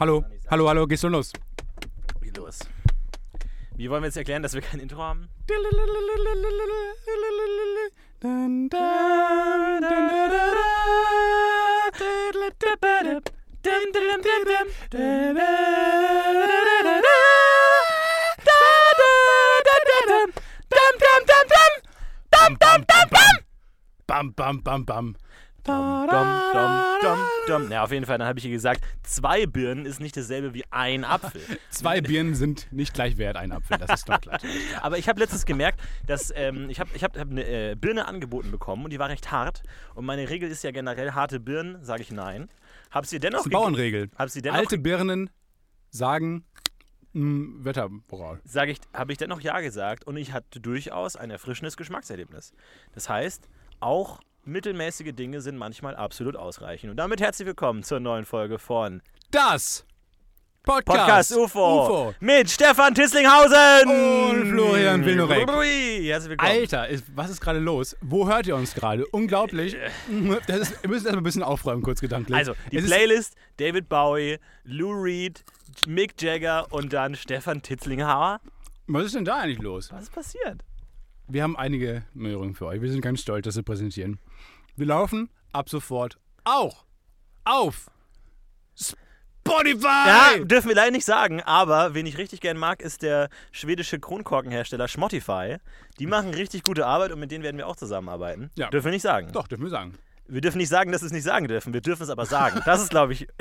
Hallo, hallo, hallo, gehst du los? Wie los? Wie wollen wir jetzt erklären, dass wir kein Intro haben? Bam, bam, bam, bam. Dum, dum, dum. Ja, auf jeden Fall, dann habe ich ihr gesagt, zwei Birnen ist nicht dasselbe wie ein Apfel. Zwei Birnen sind nicht gleich wert, ein Apfel, das ist doch klar. Aber ich habe letztens gemerkt, dass ähm, ich habe ich hab, hab eine äh, Birne angeboten bekommen und die war recht hart. Und meine Regel ist ja generell harte Birnen, sage ich nein. Habe sie dennoch Das ist eine Bauernregel. Hab sie dennoch Alte Birnen sagen mh, Wettermoral. sage ich, habe ich dennoch ja gesagt und ich hatte durchaus ein erfrischendes Geschmackserlebnis. Das heißt, auch mittelmäßige Dinge sind manchmal absolut ausreichend. Und damit herzlich willkommen zur neuen Folge von Das Podcast, Podcast UFO, UFO. mit Stefan Tislinghausen Und Florian Wilnorek. Herzlich willkommen. Alter, ist, was ist gerade los? Wo hört ihr uns gerade? Unglaublich. Das ist, wir müssen erstmal ein bisschen aufräumen, kurz gedanklich. Also, die Es ist- Playlist: David Bowie, Lou Reed, Mick Jagger und dann Stefan Titzlinghauer. Was ist denn da eigentlich los? Was ist passiert? Wir haben einige Neuerungen für euch. Wir sind ganz stolz, das zu präsentieren. Wir laufen ab sofort auch auf Spotify! Ja, dürfen wir leider nicht sagen, aber wen ich richtig gern mag, ist der schwedische Kronkorkenhersteller Schmottify. Die machen richtig gute Arbeit und mit denen werden wir auch zusammenarbeiten. Ja. Dürfen wir nicht sagen. Doch, dürfen wir sagen. Wir dürfen nicht sagen, dass wir es nicht sagen dürfen. Wir dürfen es aber sagen. Das ist, glaube ich.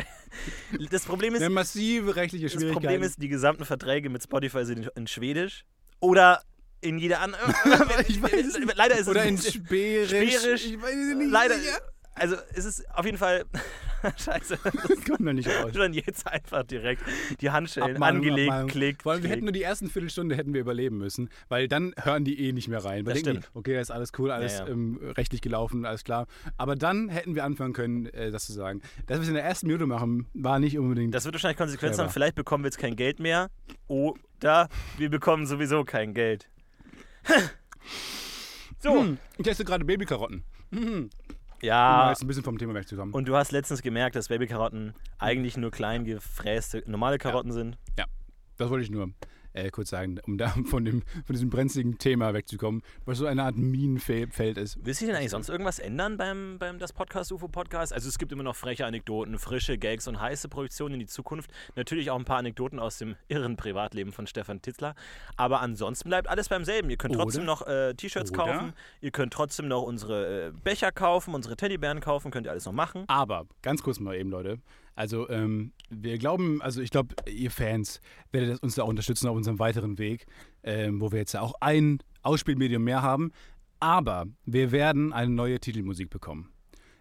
Das Problem ist, Wir haben massive rechtliche das Schwierigkeiten. Problem ist, die gesamten Verträge mit Spotify sind in, in Schwedisch oder in jeder anderen. Ich weiß es nicht. Leider ist Oder in es Spärisch. Spärisch. Ich weiß es nicht. Leider. sicher. Also es ist auf jeden Fall. Scheiße. Das kommt noch nicht raus. Schon jetzt einfach direkt die Handschellen Abmahnung, angelegt, Abmahnung. klick. Vor allem, wir klick. hätten nur die ersten Viertelstunde hätten wir überleben müssen, weil dann hören die eh nicht mehr rein. Weil Das denken die, stimmt. okay, ist alles cool, alles Ja, ja. Ähm, rechtlich gelaufen, alles klar. Aber dann hätten wir anfangen können, äh, das zu sagen. Das, was wir in der ersten Minute machen, war nicht unbedingt. Das wird wahrscheinlich Konsequenzen haben. Vielleicht bekommen wir jetzt kein Geld mehr. Oder wir bekommen sowieso kein Geld. so. Hm, ich esse gerade Babykarotten. Hm, um Ja. jetzt ein bisschen vom Thema wegzukommen. Und du hast letztens gemerkt, dass Babykarotten eigentlich nur klein gefräste normale Karotten sind. Das wollte ich nur äh, kurz sagen, um da von, dem, von diesem brenzligen Thema wegzukommen, was so eine Art Minenfeld ist. Willst du denn eigentlich sonst irgendwas ändern beim, beim das Podcast UFO Podcast? Also es gibt immer noch freche Anekdoten, frische Gags und heiße Projektionen in die Zukunft. Natürlich auch ein paar Anekdoten aus dem irren Privatleben von Stefan Titzler. Aber ansonsten bleibt alles beim selben. Ihr könnt Oder? trotzdem noch äh, T-Shirts Oder? kaufen. Ihr könnt trotzdem noch unsere äh, Becher kaufen, unsere Teddybären kaufen. Könnt ihr alles noch machen. Aber, ganz kurz mal eben, Leute. Also, ähm, wir glauben, also ich glaube, ihr Fans werdet uns da auch unterstützen auf unserem weiteren Weg, ähm, wo wir jetzt ja auch ein Ausspielmedium mehr haben. Aber wir werden eine neue Titelmusik bekommen.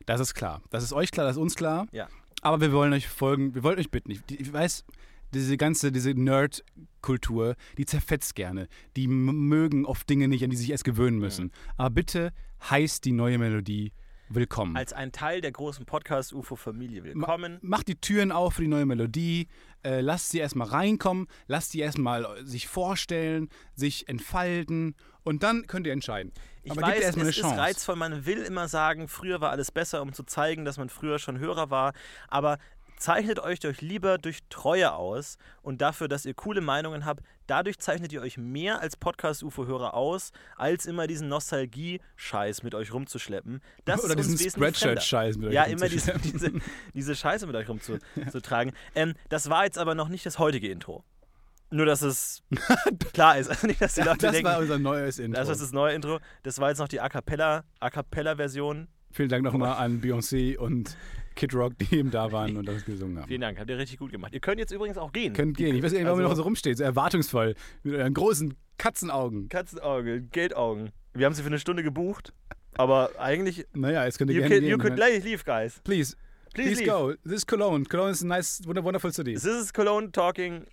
Das ist klar. Das ist euch klar, das ist uns klar. Ja. Aber wir wollen euch folgen, wir wollen euch bitten. Ich, ich weiß, diese ganze, diese Nerd-Kultur, die zerfetzt gerne. Die mögen oft Dinge nicht, an die sie sich erst gewöhnen müssen. Aber bitte heißt die neue Melodie willkommen. Als ein Teil der großen Podcast UFO Familie willkommen. Macht die Türen auf für die neue Melodie. Äh, lasst sie erstmal reinkommen. Lasst sie erstmal sich vorstellen, sich entfalten. Und dann könnt ihr entscheiden. Ich Aber weiß, gebt ihr erstmal eine es ist reizvoll. Man will immer sagen, früher war alles besser, um zu zeigen, dass man früher schon Hörer war. Aber zeichnet euch doch lieber durch Treue aus und dafür, dass ihr coole Meinungen habt. Dadurch zeichnet ihr euch mehr als Podcast-UFO-Hörer aus, als immer diesen Nostalgie-Scheiß mit euch rumzuschleppen. Das Oder diesen. Spreadshirt-Scheiß mit euch Ja, immer diese, diese, diese Scheiße mit euch rumzutragen. Ähm, das war jetzt aber noch nicht das heutige Intro. Nur, dass es klar ist. Also nicht, dass die Leute Das denken, war unser neues Intro. das ist das neue Intro. Das war jetzt noch die A Cappella, A Cappella-Version. Vielen Dank nochmal an Beyoncé und Kid Rock, die eben da waren und das gesungen haben. Vielen Dank, habt ihr richtig gut gemacht. Ihr könnt jetzt übrigens auch gehen. Könnt gehen. Ich weiß nicht, warum ihr Also- noch so rumsteht, so erwartungsvoll, mit euren großen Katzenaugen. Katzenauge, Geldaugen. Wir haben sie für eine Stunde gebucht, aber eigentlich. Naja, jetzt könnt ihr You, gerne can, gehen. you could gleich leave, guys. Please, Please, please leave. go. This is Cologne. Cologne is a nice, wonder- wonderful city. This is Cologne talking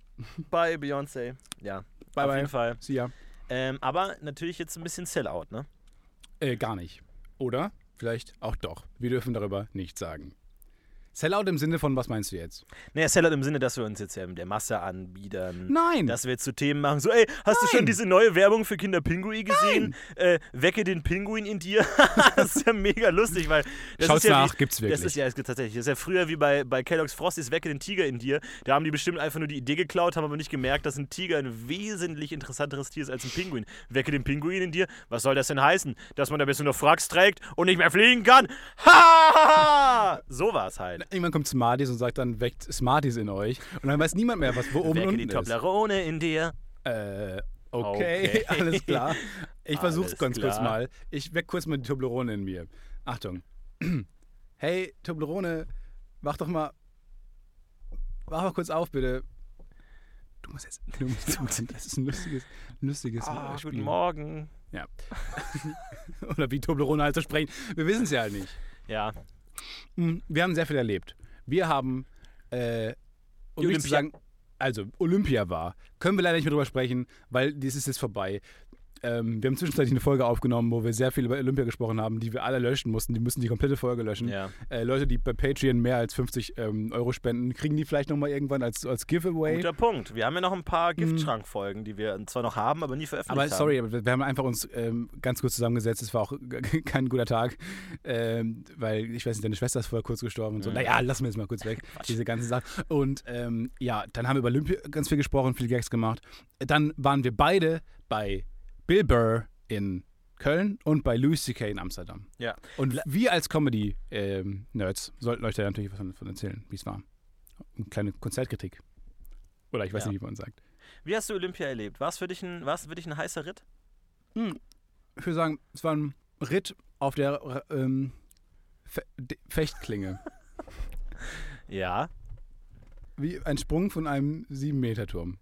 by Beyoncé. Ja, Bye, auf bye. jeden Fall. See ya. Ähm, aber natürlich jetzt ein bisschen Sellout, ne? Äh, gar nicht. Oder vielleicht auch doch. Wir dürfen darüber nichts sagen. Sellout im Sinne von, was meinst du jetzt? Naja, Sellout im Sinne, dass wir uns jetzt ja der Masse anbiedern. Nein. Dass wir jetzt zu Themen machen, so, ey, hast du schon Nein. diese neue Werbung für Kinder Pinguin gesehen? Äh, wecke den Pinguin in dir. das ist ja mega lustig, weil. Das Schaut's ist ja nach, wie, gibt's wirklich. Das ist ja es gibt tatsächlich. Das ist ja früher wie bei, bei Kellogg's Frosties Wecke den Tiger in dir. Da haben die bestimmt einfach nur die Idee geklaut, haben aber nicht gemerkt, dass ein Tiger ein wesentlich interessanteres Tier ist als ein Pinguin. Wecke den Pinguin in dir. Was soll das denn heißen? Dass man da bisschen nur Fracks trägt und nicht mehr fliegen kann? Ha! So war es halt. Irgendwann kommt Smarties und sagt dann, weckt Smarties in euch. Und dann weiß niemand mehr, was wo oben Wecke unten die ist. Toblerone in dir. Äh, okay, Okay. alles klar. Ich versuch's Alles ganz kurz klar. mal. Ich weck kurz mal die Toblerone in mir. Achtung. Hey, Toblerone, wach doch mal. Wach mal kurz auf, bitte. Du musst jetzt. Du musst, das ist ein lustiges, lustiges Ah, Spiel. guten Morgen. Oder wie Toblerone halt zu sprechen. Wir wissen es ja halt nicht. Ja, Wir haben sehr viel erlebt. Wir haben, äh, um Die nicht zu Olympia- sagen, also Olympia war, können wir leider nicht mehr drüber sprechen, weil das ist jetzt vorbei. Ähm, wir haben zwischenzeitlich eine Folge aufgenommen, wo wir sehr viel über Olympia gesprochen haben, die wir alle löschen mussten. Die müssen die komplette Folge löschen. ja. Äh, Leute, die bei Patreon mehr als 50 ähm, Euro spenden, kriegen die vielleicht nochmal irgendwann als, als Giveaway. Guter Punkt. Wir haben ja noch ein paar Giftschrankfolgen, die wir zwar noch haben, aber nie veröffentlicht Aber haben. sorry, aber wir haben einfach uns ähm, ganz kurz zusammengesetzt. Es war auch kein guter Tag, ähm, weil ich weiß nicht, deine Schwester ist vorher kurz gestorben und so. Mhm. Naja, lassen wir jetzt mal kurz weg, diese ganze Sache. Und ähm, ja, dann haben wir über Olympia ganz viel gesprochen, viele Gags gemacht. Dann waren wir beide bei Bill Burr in Köln und bei Louis C.K. in Amsterdam. Ja. Und wir als Comedy-Nerds sollten euch da natürlich was davon erzählen, wie es war. Eine kleine Konzertkritik. Oder ich weiß Ja. nicht, wie man sagt. Wie hast du Olympia erlebt? War es für dich ein, war es für dich ein heißer Ritt? Ich würde sagen, es war ein Ritt auf der ähm, Fe Fechtklinge. Ja. Wie ein Sprung von einem 7-Meter-Turm.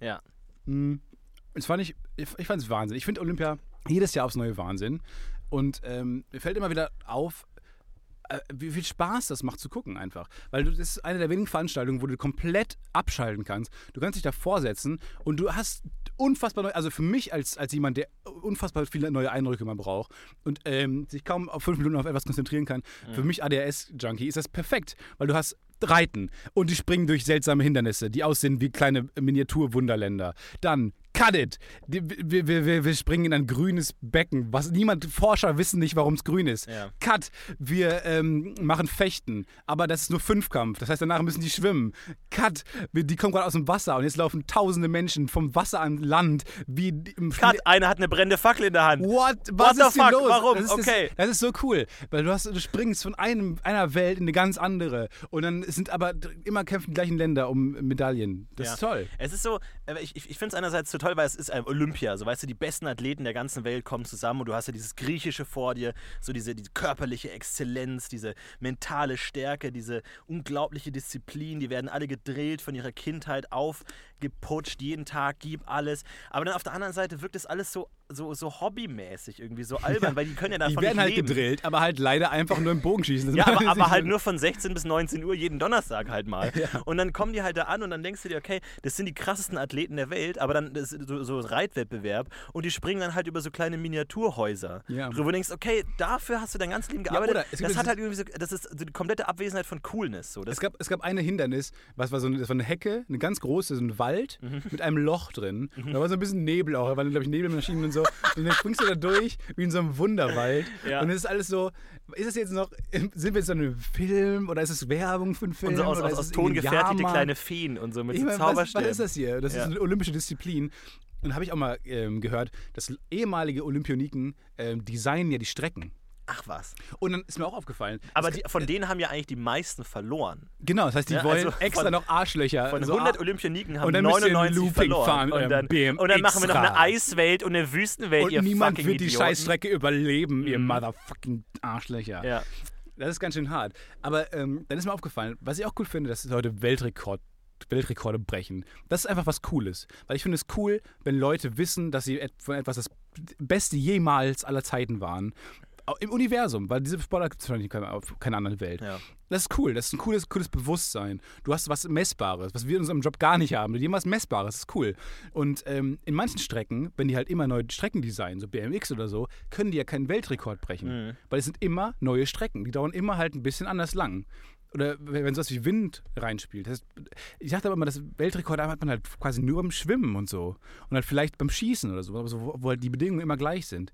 Ja. Hm. Das fand ich, ich, ich fand es Wahnsinn. Ich finde Olympia jedes Jahr aufs neue Wahnsinn. Und ähm, mir fällt immer wieder auf, äh, wie viel Spaß das macht zu gucken einfach. Weil du, das ist eine der wenigen Veranstaltungen, wo du komplett abschalten kannst. Du kannst dich da vorsetzen und du hast unfassbar neu, also für mich als, als jemand, der unfassbar viele neue Eindrücke mal braucht und ähm, sich kaum auf fünf Minuten auf etwas konzentrieren kann, für mich ADHS-Junkie ist das perfekt, weil du hast Reiten und die springen durch seltsame Hindernisse, die aussehen wie kleine Miniatur-Wunderländer. Dann Cut it! Wir, wir, wir, wir springen in ein grünes Becken. Was niemand, Forscher wissen nicht, warum es grün ist. Ja. Cut! Wir ähm, machen Fechten, aber das ist nur Fünfkampf. Das heißt, danach müssen die schwimmen. Cut! Wir, die kommen gerade aus dem Wasser und jetzt laufen tausende Menschen vom Wasser an Land. Wie im Cut, einer hat eine brennende Fackel in der Hand. What? Was the ist hier fuck? los? Warum? Das ist, Okay. Das, das ist so cool, weil du, hast, du springst von einem, einer Welt in eine ganz andere und dann sind aber immer kämpfen die gleichen Länder um Medaillen. Das Ja. ist toll. Es ist so, äh, ich, ich finde es einerseits so toll, weil es ist ein Olympia. So, weißt du, die besten Athleten der ganzen Welt kommen zusammen und du hast ja dieses Griechische vor dir, so diese, diese körperliche Exzellenz, diese mentale Stärke, diese unglaubliche Disziplin. Die werden alle gedrillt von ihrer Kindheit aufgeputscht, jeden Tag, gib alles. Aber dann auf der anderen Seite wirkt es alles so, so, so hobbymäßig irgendwie, so albern, weil die können ja Die davon werden nicht halt leben. gedrillt, aber halt leider einfach nur im Bogenschießen. Das Ja, aber, aber halt nur von 16 bis 19 Uhr jeden Donnerstag halt mal. Und dann kommen die halt da an und dann denkst du dir, okay, das sind die krassesten Athleten der Welt, aber dann das ist so, so Reitwettbewerb und die springen dann halt über so kleine Miniaturhäuser. Ja. Wo du denkst, okay, dafür hast du dein ganzes Leben Ja, gearbeitet. gibt das hat halt irgendwie so, das ist die komplette Abwesenheit von Coolness. So. Das, Es gab, es gab eine Hindernis, was war so eine, das war eine Hecke, eine ganz große, so ein Wald mit einem Loch drin. Und da war so ein bisschen Nebel auch, da waren, glaube ich, Nebelmaschinen und so. Und dann springst du da durch, wie in so einem Wunderwald. Ja. Und es ist alles so, ist es jetzt noch, sind wir jetzt so in einem Film oder ist es Werbung für einen Film? und so aus, oder aus, aus Ton gefertigte kleine Feen und so mit Ich so meine, was, was Zauberstäben. ist das hier? Das Ja. ist eine olympische Disziplin. Und habe ich auch mal ähm, gehört, dass ehemalige Olympioniken ähm, designen ja die Strecken. Ach was. Und dann ist mir auch aufgefallen. Aber die, von denen haben ja eigentlich die meisten verloren. Genau, das heißt, die Ja, wollen also extra von- noch Arschlöcher. Von so 100 Ar- Olympioniken haben Und dann müsst ihr 99 Looping verloren. fahren und, dann, eurem und dann machen wir noch eine. Eiswelt und eine Wüstenwelt, und ihr niemand fucking wird die Idioten. Scheißstrecke überleben, ihr Mhm. motherfucking Arschlöcher. Ja. Das ist ganz schön hart. Aber ähm, dann ist mir aufgefallen, was ich auch cool finde, dass Leute Weltrekord, Weltrekorde brechen. Das ist einfach was Cooles. Weil ich finde es cool, wenn Leute wissen, dass sie von etwas das Beste jemals aller Zeiten waren. Im Universum, weil diese Sportler gibt es wahrscheinlich auf keiner anderen Welt. Ja. Das ist cool, das ist ein cooles, cooles Bewusstsein. Du hast was Messbares, was wir in unserem Job gar nicht haben. Die haben was Messbares, das ist cool. Und ähm, in manchen Strecken, wenn die halt immer neue Strecken designen, so BMX oder so, können die ja keinen Weltrekord brechen. Mhm. Weil es sind immer neue Strecken. Die dauern immer halt ein bisschen anders lang. oder wenn sowas wie Wind reinspielt. Das, ich dachte aber immer, das Weltrekord hat man halt quasi nur beim Schwimmen und so. Und halt vielleicht beim Schießen oder so, wo halt die Bedingungen immer gleich sind.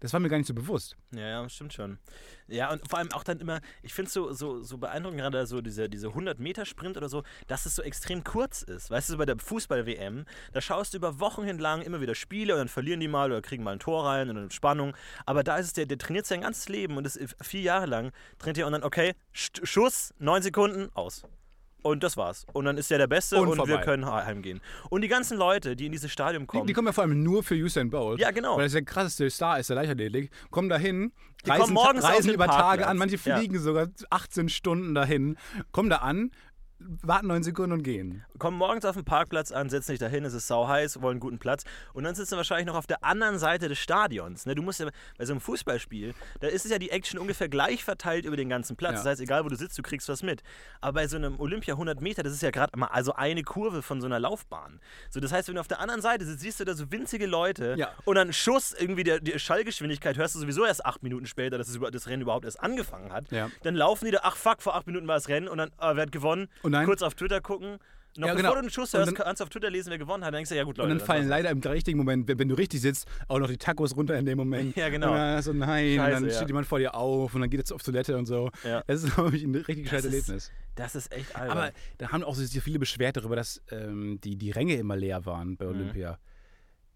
Das war mir gar nicht so bewusst. Ja, ja, stimmt schon. Ja, und vor allem auch dann immer, ich finde es so, so, so beeindruckend, gerade so diese, diese 100-Meter-Sprint oder so, dass es so extrem kurz ist. Weißt du, bei der Fußball-WM, da schaust du über Wochen hinlang immer wieder Spiele und dann verlieren die mal oder kriegen mal ein Tor rein und eine Spannung. Aber da ist es, der, der trainiert sein ganzes Leben und ist vier Jahre lang, trainiert er und dann, okay, Schuss, neun Sekunden, aus. Und das war's. Und dann ist er der Beste und, und wir können heimgehen. Und die ganzen Leute, die in dieses Stadion kommen. Die, die kommen ja vor allem nur für Usain Bolt. Ja, genau. Weil das der krasseste Star ist, der Leichtathletik. Kommen dahin, die reisen, morgens reisen über Tage an, manche fliegen ja. sogar 18 Stunden dahin, kommen da an, warten neun Sekunden und gehen. Kommen morgens auf den Parkplatz an, setzen sich dahin, es ist sau heiß, wollen einen guten Platz und dann sitzen sie wahrscheinlich noch auf der anderen Seite des Stadions. Ne? Du musst ja bei so einem Fußballspiel, da ist es ja die Action ungefähr gleich verteilt über den ganzen Platz. Ja. Das heißt, egal wo du sitzt, du kriegst was mit. Aber bei so einem Olympia 100 Meter, das ist ja gerade mal also eine Kurve von so einer Laufbahn. So, das heißt, wenn du auf der anderen Seite sitzt, siehst du da so winzige Leute ja. und dann Schuss, irgendwie der, die Schallgeschwindigkeit hörst du sowieso erst acht Minuten später, dass das, Rennen überhaupt erst angefangen hat. Ja. Dann laufen die da, ach fuck, vor acht Minuten war das Rennen und dann äh, wer hat gewonnen? kurz auf Twitter gucken. Noch ja, genau. bevor du einen Schuss hörst, dann, kannst du auf Twitter lesen, wer gewonnen hat. Dann denkst du, ja gut, Leute. Und dann fallen leider im richtigen Moment, wenn, du richtig sitzt, auch noch die Tacos runter in dem Moment. Ja, genau. Und dann so, nein, Scheiße, und dann steht jemand vor dir auf und dann geht er auf Toilette und so. Ja. Das ist, glaube ich, ein richtig scheiß Erlebnis. Das ist echt albern. Aber da haben auch so viele beschwert darüber, dass ähm, die, die Ränge immer leer waren bei mhm. Olympia. Mhm.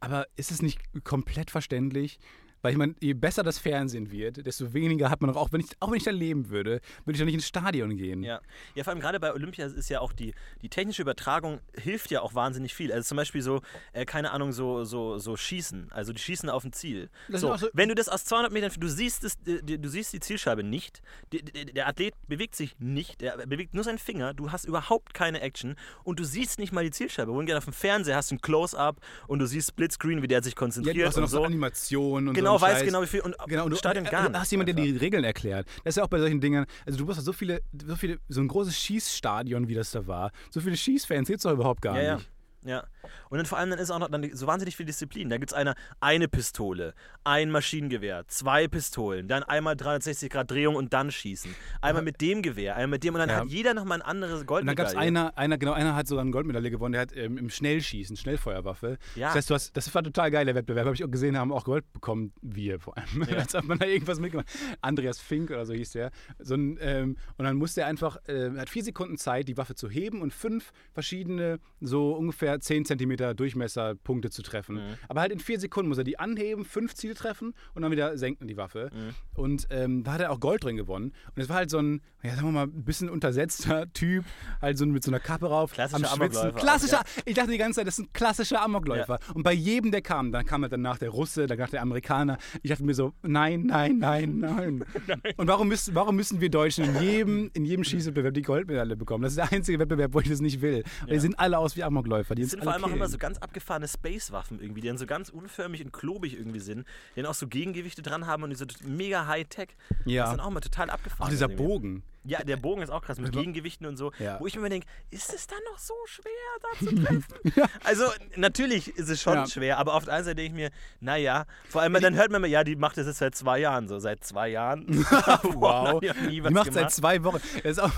Aber ist es nicht komplett verständlich, weil ich meine, je besser das Fernsehen wird, desto weniger hat man noch, auch wenn ich, auch wenn ich da leben würde, würde ich doch nicht ins Stadion gehen. Ja, ja vor allem gerade bei Olympia ist ja auch die, die technische Übertragung hilft ja auch wahnsinnig viel. Also zum Beispiel so, äh, keine Ahnung, so, so, so Schießen, also die Schießen auf ein Ziel. So, so, wenn du das aus 200 Metern, du siehst, das, du siehst die Zielscheibe nicht, der, der Athlet bewegt sich nicht, er bewegt nur seinen Finger, du hast überhaupt keine Action und du siehst nicht mal die Zielscheibe. Wohingehend auf dem Fernseher hast du ein Close-Up und du siehst Splitscreen, wie der sich konzentriert. Ja, du hast und noch so. so Animationen und genau, genau, weiß genau wie viel und genau, und Stadion gar nicht. Du hast jemanden, der die Regeln erklärt. Das ist ja auch bei solchen Dingen, also du musst so viele, so viele, so ein großes Schießstadion, wie das da war. So viele Schießfans gibt es doch überhaupt gar ja, nicht. Ja. Und dann vor allem dann ist auch noch dann so wahnsinnig viel Disziplin. Da gibt es eine, eine Pistole, ein Maschinengewehr, zwei Pistolen, dann einmal 360 Grad Drehung und dann schießen. Einmal mit dem Gewehr, einmal mit dem und dann ja. hat jeder nochmal ein anderes Goldmedaille. Und dann gab es einer, einer, genau, einer hat sogar eine Goldmedaille gewonnen, der hat ähm, im Schnellschießen, Schnellfeuerwaffe. Ja. Das heißt, du hast, das war total geil, der Wettbewerb. Habe ich auch gesehen, haben auch Gold bekommen, wir vor allem. Ja. Als hat man da irgendwas mitgemacht. Andreas Fink oder so hieß der. So ein, ähm, und dann musste er einfach, äh, hat vier Sekunden Zeit, die Waffe zu heben und fünf verschiedene, so ungefähr 10 Zentimeter Durchmesser Punkte zu treffen. Mhm. Aber halt in vier Sekunden muss er die anheben, fünf Ziele treffen und dann wieder senken die Waffe. Mhm. Und ähm, da hat er auch Gold drin gewonnen. Und es war halt so ein, ja, sagen wir mal, ein bisschen untersetzter Typ, halt so mit so einer Kappe rauf, klassischer am Schwitzen. Klassischer, ja. ich dachte die ganze Zeit, das ist ein klassischer Amokläufer. Ja. Und bei jedem, der kam, dann kam halt danach der Russe, danach der Amerikaner. Ich dachte mir so, nein, nein, nein, nein. nein. Und warum müssen, warum müssen wir Deutschen in jedem, in jedem Schießwettbewerb die Goldmedaille bekommen? Das ist der einzige Wettbewerb, wo ich das nicht will. Ja. Die sind alle aus wie Amokläufer. Die sind vor allem killen. auch immer so ganz abgefahrene Space-Waffen irgendwie, die dann so ganz unförmig und klobig irgendwie sind, die dann auch so Gegengewichte dran haben und die so mega High-Tech. Ja. Das ist dann auch mal total abgefahren. Auch dieser Bogen. Ja, der Bogen ist auch krass mit Also- Gegengewichten und so. Ja. Wo ich mir denke, ist es dann noch so schwer, da zu treffen? Ja. Also, natürlich ist es schon Ja. schwer, aber auf der anderen Seite denke ich mir, naja, vor allem, dann hört man immer, ja, die macht das jetzt seit zwei Jahren so. Seit zwei Jahren. Wow. Die Die macht seit zwei Wochen. Das ist auch,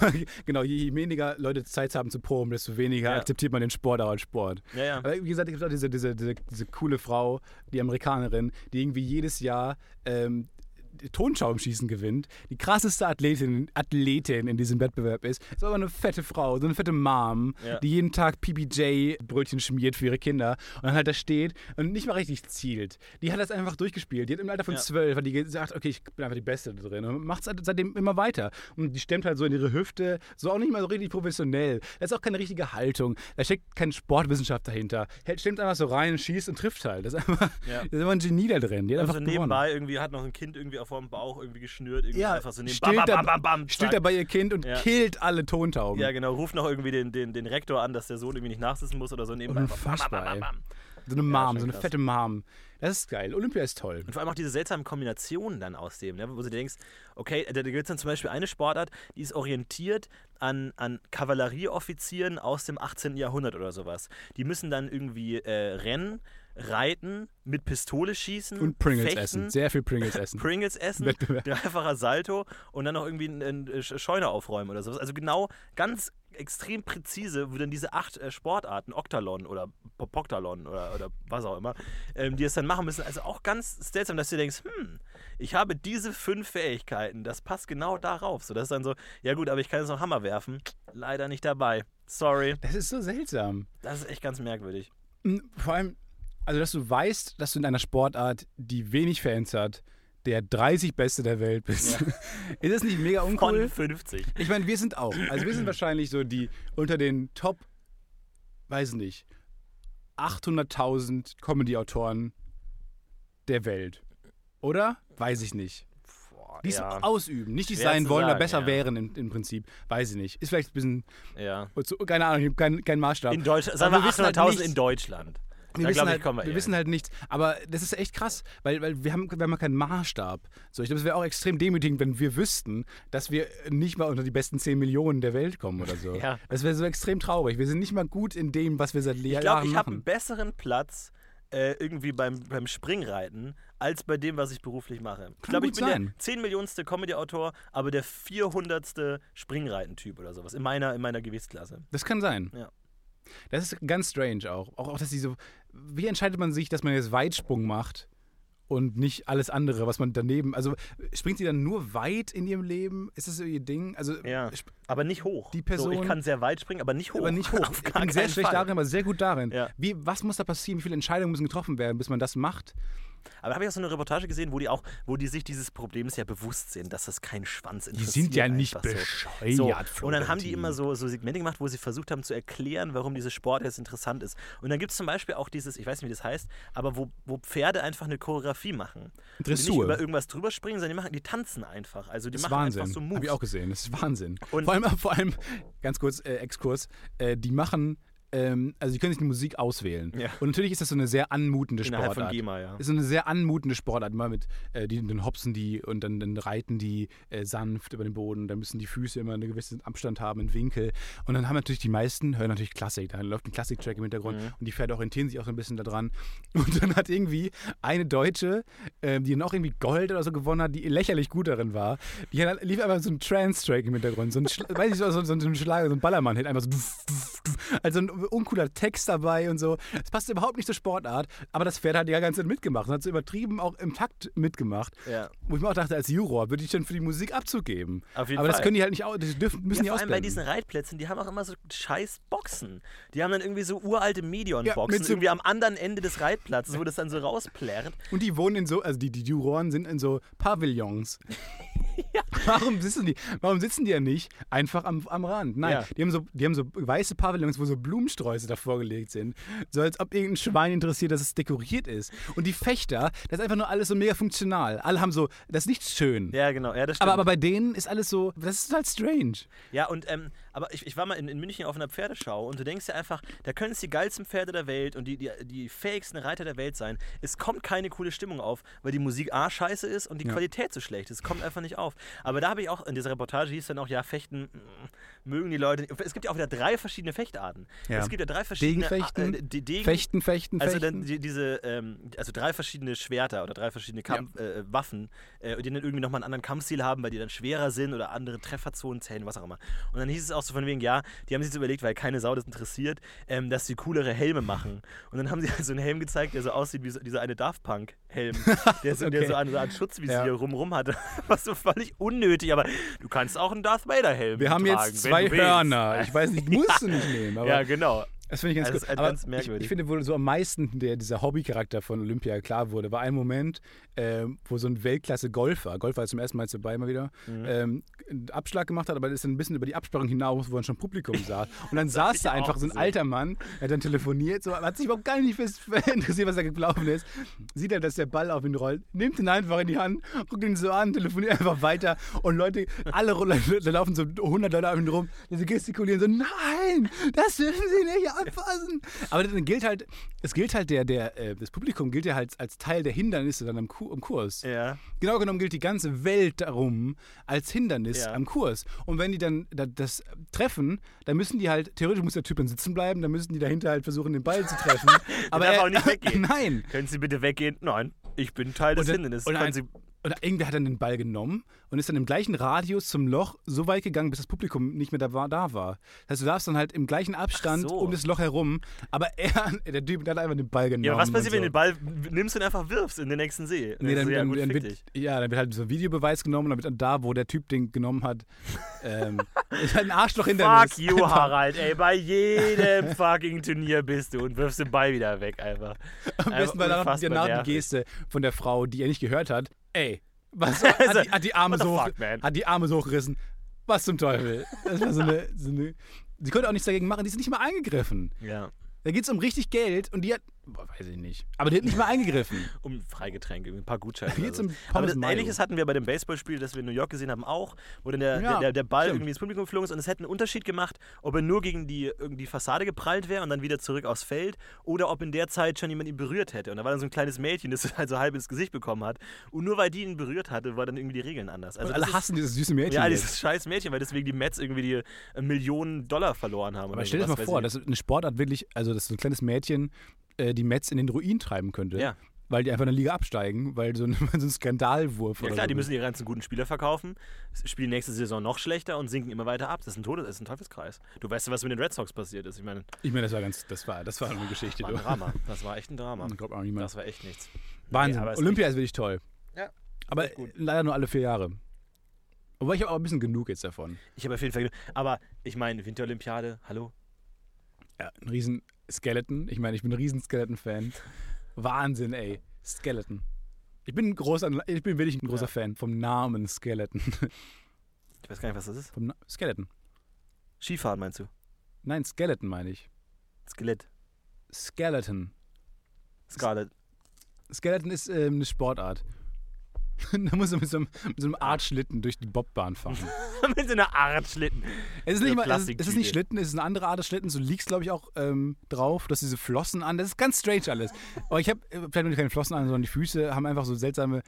genau, je weniger Leute Zeit haben zu proben, desto weniger akzeptiert man den Sport auch als Sport. Aber wie gesagt, es gibt auch diese, diese, diese, diese coole Frau, die Amerikanerin, die irgendwie jedes Jahr ähm, Tonschaumschießen gewinnt, die krasseste Athletin, Athletin in diesem Wettbewerb ist. Ist aber eine fette Frau, so eine fette Mom, Ja. die jeden Tag PBJ-Brötchen schmiert für ihre Kinder und dann halt da steht und nicht mal richtig zielt. Die hat das einfach durchgespielt. Die hat im Alter von Ja. zwölf hat die gesagt, okay, ich bin einfach die Beste da drin und macht es seitdem immer weiter. Und die stemmt halt so in ihre Hüfte, so auch nicht mal so richtig professionell. Da ist auch keine richtige Haltung. Da steckt keine Sportwissenschaft dahinter. Stemmt einfach so rein, schießt und trifft halt. Das ist einfach, Ja. das ist einfach ein Genie da drin. Die hat Also einfach gewonnen. nebenbei irgendwie hat noch ein Kind irgendwie auf dem Bauch irgendwie geschnürt, irgendwie Ja, einfach so stillt, bam, da, bam, bam, bam, stillt zack. dabei ihr Kind und Ja. killt alle Tontauben. Ja, genau, ruft noch irgendwie den, den, den Rektor an, dass der Sohn irgendwie nicht nachsitzen muss oder so nebenbei. Unfassbar, bam, bam, bam, bam. So eine Mom, schon so eine krass. fette Mom. Das ist geil. Olympia ist toll. Und vor allem auch diese seltsamen Kombinationen dann aus dem, ne, wo du denkst, okay, da gibt es dann zum Beispiel eine Sportart, die ist orientiert an, an Kavallerieoffizieren aus dem 18. Jahrhundert oder sowas. Die müssen dann irgendwie äh, rennen, reiten, mit Pistole schießen, Und Pringles fechten, essen. Sehr viel Pringles essen. Pringles essen, Wettbewerb. dreifacher Salto und dann noch irgendwie eine Scheune aufräumen oder sowas. Also genau ganz extrem präzise, wo dann diese acht äh, Sportarten, Oktalon oder Po- Poktalon oder, oder was auch immer, ähm, die es dann machen müssen. Also auch ganz seltsam, dass du denkst, hm, ich habe diese fünf Fähigkeiten, das passt genau darauf. So, das ist dann so, ja gut, aber ich kann jetzt noch Hammer werfen. Leider nicht dabei. Sorry. Das ist so seltsam. Das ist echt ganz merkwürdig. Mm, Vor allem, also dass du weißt, dass du in einer Sportart, die wenig Fans hat, der 30 Beste der Welt bist. ist das nicht mega uncool? Von 50. Ich meine, wir sind auch. Also wir sind wahrscheinlich so die unter den Top, weiß nicht, 800.000 Comedy-Autoren der Welt. Oder? Weiß ich nicht. Boah, Die es ja, ausüben. Nicht die Schwer sein wollen oder sagen, besser ja. wären im, im Prinzip. Weiß ich nicht. Ist vielleicht ein bisschen, ja. keine Ahnung, ich keinen kein Maßstab. In Deutschland, sagen wir wir wissen halt 800.000 nichts. in Deutschland. Wir, wissen glaub ich, halt, wir eher wissen halt nichts. Aber das ist echt krass, weil, weil wir, haben, wir haben ja keinen Maßstab. So, ich glaube, es wäre auch extrem demütigend, wenn wir wüssten, dass wir nicht mal unter die besten 10 Millionen der Welt kommen oder so. Ja. Das wäre so extrem traurig. Wir sind nicht mal gut in dem, was wir seit Ich Jahren glaube, ich habe einen machen. besseren Platz äh, irgendwie beim, beim Springreiten als bei dem, was ich beruflich mache. Ich Kann glaube, ich bin sein. der 10 Millionste Comedy-Autor, aber der 400. Springreiten-Typ oder sowas in meiner, in meiner Gewichtsklasse. Das kann sein. Ja. Das ist ganz strange auch. Auch, auch dass die so. Wie entscheidet man sich, dass man jetzt Weitsprung macht und nicht alles andere, was man daneben. Also springt sie dann nur weit in ihrem Leben? Ist das so ihr Ding? Also Ja. Aber nicht hoch. Die so, Person- ich kann sehr weit springen, aber nicht hoch. aber nicht hoch. Ich bin sehr schlecht Fall. darin, aber sehr gut darin. Ja. Wie, was muss da passieren? Wie viele Entscheidungen müssen getroffen werden, bis man das macht? Aber habe ich auch so eine Reportage gesehen, wo die auch, wo die sich dieses Problems ja bewusst sind, dass das kein Schwanz Die interessiert. sind ja nicht bescheuert. So. So. Und dann haben die immer so, so Segmente gemacht, wo sie versucht haben zu erklären, warum diese Sport jetzt interessant ist. Und dann gibt es zum Beispiel auch dieses, ich weiß nicht, wie das heißt, aber wo, wo Pferde einfach eine Choreografie machen. Und die nicht Dressur. über irgendwas drüber springen, sondern die machen, die tanzen einfach. Also die Das ist machen Wahnsinn. einfach so Moves. Habe ich auch gesehen. Das ist Wahnsinn. Und- vor, allem, vor allem, ganz kurz, äh, Exkurs, äh, die machen, ähm, also die können sich die Musik auswählen. Ja. Und natürlich ist das so eine sehr anmutende Innerhalb Sportart. von GEMA, ja. ist so eine sehr anmutende Sportart, immer mit, äh, die, dann hopsen die und dann, dann reiten die äh, sanft über den Boden, dann müssen die Füße immer einen gewissen Abstand haben, einen Winkel. Und dann haben natürlich die meisten, hören natürlich Klassik, da läuft ein Klassiktrack im Hintergrund Mhm. und die Pferde orientieren sich auch so ein bisschen daran. Und dann hat irgendwie eine Deutsche, ähm, die dann auch irgendwie Gold oder so gewonnen hat, die lächerlich gut darin war, die hat, lief einfach so ein Trance-Track im Hintergrund, so ein, weiß ich, so, so, so ein Schlager, so ein Ballermann-Hit, einfach so, also ein uncooler Text dabei und so. Es passt überhaupt nicht zur Sportart, aber das Pferd hat die ganze Zeit mitgemacht und hat so übertrieben auch im Takt mitgemacht. Ja. Wo ich mir auch dachte, als Juror würde ich dann für die Musik Abzug geben. Auf jeden aber das Fall. können die halt nicht, das dürfen, müssen ja, die vor allem bei ausblenden. diesen Reitplätzen, die haben auch immer so scheiß Boxen. Die haben dann irgendwie so uralte Medion-Boxen, Ja, so- irgendwie am anderen Ende des Reitplatzes, wo das dann so rausplärrt. Und die wohnen in so, also die, die Juroren sind in so Pavillons. Warum sitzen die, warum sitzen die ja nicht einfach am, am Rand? Nein, Ja. die, haben so, die haben so weiße Pavillons, wo so Blumensträuße davor gelegt sind. So als ob irgendein Schwein interessiert, dass es dekoriert ist. Und die Fechter, das ist einfach nur alles so mega funktional. Alle haben so, das ist nicht schön. Ja, genau. Ja, das stimmt. aber, aber bei denen ist alles so, das ist halt strange. Ja, und ähm, aber ich, ich war mal in, in München auf einer Pferdeschau und du denkst dir einfach, da können es die geilsten Pferde der Welt und die, die, die fähigsten Reiter der Welt sein. Es kommt keine coole Stimmung auf, weil die Musik A scheiße ist und die Ja. Qualität so schlecht ist. Es kommt einfach nicht auf. Aber da habe ich auch, in dieser Reportage hieß dann auch, ja, Fechten mm, mögen die Leute. Es gibt ja auch wieder drei verschiedene Fechtarten. Ja. Es gibt ja drei verschiedene. Degenfechten, äh, die, Degen, Fechten, fechten, also fechten. dann die, diese, ähm, also drei verschiedene Schwerter oder drei verschiedene Kampf, äh, Waffen, äh, die dann irgendwie nochmal einen anderen Kampfstil haben, weil die dann schwerer sind oder andere Trefferzonen zählen, was auch immer. Und dann hieß es auch so von wegen, ja, die haben sich so überlegt, weil keine Sau das interessiert, ähm, dass sie coolere Helme machen. Und dann haben sie so einen Helm gezeigt, der so aussieht wie so, dieser eine Daft Punk-Helm, der, so, der Okay. so eine, so eine Schutzvisier Ja. rumrum hatte, was so völlig unnötig, aber du kannst auch einen Darth Vader-Helm Wir haben tragen, jetzt wenn zwei. Hörner. Ich weiß nicht, musst du nicht nehmen. Aber Ja, genau. Das finde ich ganz Also gut. halt Aber ganz ich, merkwürdig. ich finde, wo so am meisten der, dieser Hobbycharakter von Olympia klar wurde, war ein Moment, ähm, wo so ein Weltklasse-Golfer, Golfer ist zum ersten Mal jetzt dabei mal wieder, Mhm. ähm, einen Abschlag gemacht hat, aber das ist dann ein bisschen über die Absperrung hinaus, wo dann schon Publikum saß. Und dann saß ich da einfach so ein alter Mann, der hat dann telefoniert, so, hat sich überhaupt gar nicht interessiert, was da gelaufen ist. Sieht er, dass der Ball auf ihn rollt, nimmt ihn einfach in die Hand, guckt ihn so an, telefoniert einfach weiter und Leute, alle Leute, da laufen so 100 Leute auf ihn rum, die so gestikulieren so, nein, das dürfen sie nicht, anfassen. Aber dann gilt halt, es gilt halt der, der, äh, das Publikum gilt ja halt als Teil der Hindernisse dann am, am Kurs. Ja. Genau genommen gilt die ganze Welt darum als Hindernis Ja. am Kurs. Und wenn die dann da, das treffen, dann müssen die halt, theoretisch muss der Typ dann sitzen bleiben, dann müssen die dahinter halt versuchen, den Ball zu treffen. Aber darf er, auch nicht weggehen. Nein. Können Sie bitte weggehen? Nein, ich bin Teil des Und dann- Hindernisses. und Sie Und irgendwer hat dann den Ball genommen und ist dann im gleichen Radius zum Loch so weit gegangen, bis das Publikum nicht mehr da war. Da war. Das heißt, du darfst dann halt im gleichen Abstand so. um das Loch herum, aber er, der Typ, der hat einfach den Ball genommen. ja, was passiert, und wenn du so. den Ball nimmst und einfach wirfst in den nächsten See? Nee, dann, ja, dann, gut, dann wird, ja, dann wird halt so ein Videobeweis genommen und dann wird dann da, wo der Typ den genommen hat, ähm, ist halt ein Arschloch in der Fuck you, Harald, ey. Bei jedem fucking Turnier bist du und wirfst den Ball wieder weg, einfach. Am besten die unfassbar nervig. Geste von der Frau, die er nicht gehört hat. Ey, was Also, hat, die, hat die Arme so hoch, fuck, man? hat die Arme so hochgerissen. Was zum Teufel? Das war so eine, so eine. Sie konnte auch nichts dagegen machen, die ist nicht mal eingegriffen. Ja, Da geht es um richtig Geld und die hat. Boah, weiß ich nicht. Aber die hat nicht mal eingegriffen. um Freigetränke, ein paar Gutscheine. Da geht's oder um so. Aber das. Ähnliches hatten wir bei dem Baseballspiel, das wir in New York gesehen haben, auch, wo dann der, Ja, der, der, Ball stimmt. irgendwie ins Publikum geflogen ist und es hätte einen Unterschied gemacht, ob er nur gegen die, irgendwie Fassade geprallt wäre und dann wieder zurück aufs Feld oder ob in der Zeit schon jemand ihn berührt hätte. Und da war dann so ein kleines Mädchen, das halt so halb ins Gesicht bekommen hat. Und nur weil die ihn berührt hatte, war dann irgendwie die Regeln anders. Also und alle das ist- hassen dieses süße Mädchen. Ja, jetzt. dieses scheiß Mädchen, weil deswegen die Mets irgendwie die äh, Millionen Dollar verloren haben. Aber stell dir das mal vor, dass eine Sportart wirklich, also dass so ein kleines Mädchen äh, die Mets in den Ruin treiben könnte. Ja. Weil die einfach in der Liga absteigen, weil so ein, so ein Skandalwurf Ja oder klar, so die müssen ihre ganzen guten Spieler verkaufen, spielen nächste Saison noch schlechter und sinken immer weiter ab. Das ist ein Todes, das ist ein Teufelskreis. Du weißt ja, was mit den Red Sox passiert ist. Ich meine, Ich meine, das war ganz, das war, das war eine Geschichte. war ein. Drama. Das war echt ein Drama. Ich glaube auch niemand. Das war echt nichts. Wahnsinn. Nee, Olympia ist wirklich toll. Ja, Aber leider nur alle vier Jahre. Aber ich habe auch ein bisschen genug jetzt davon. Ich habe auf jeden Fall. Aber ich meine, Winterolympiade, hallo? Ja, ein riesen Skeleton. Ich meine, ich bin ein riesen Skeleton-Fan. Wahnsinn, ey. Skeleton. Ich bin ein großer, ich bin wirklich ein großer Ja. Fan vom Namen Skeleton. Ich weiß gar nicht, was das ist. vom Na Skeleton. Skifahren meinst du? Nein, Skeleton meine ich. Skelett. Skeleton. Scarlett. Skeleton ist ähm, eine Sportart. da muss man mit so, einem, mit so einem Artschlitten durch die Bobbahn fahren. mit so einer Art Schlitten. Es ist nicht mal, es ist, es ist nicht. Schlitten, es ist eine andere Art des Schlittens. Du liegst, glaube ich, auch ähm, drauf. Du hast diese Flossen an. Das ist ganz strange alles. Aber ich habe äh, vielleicht nur keine Flossen an, sondern die Füße haben einfach so seltsame,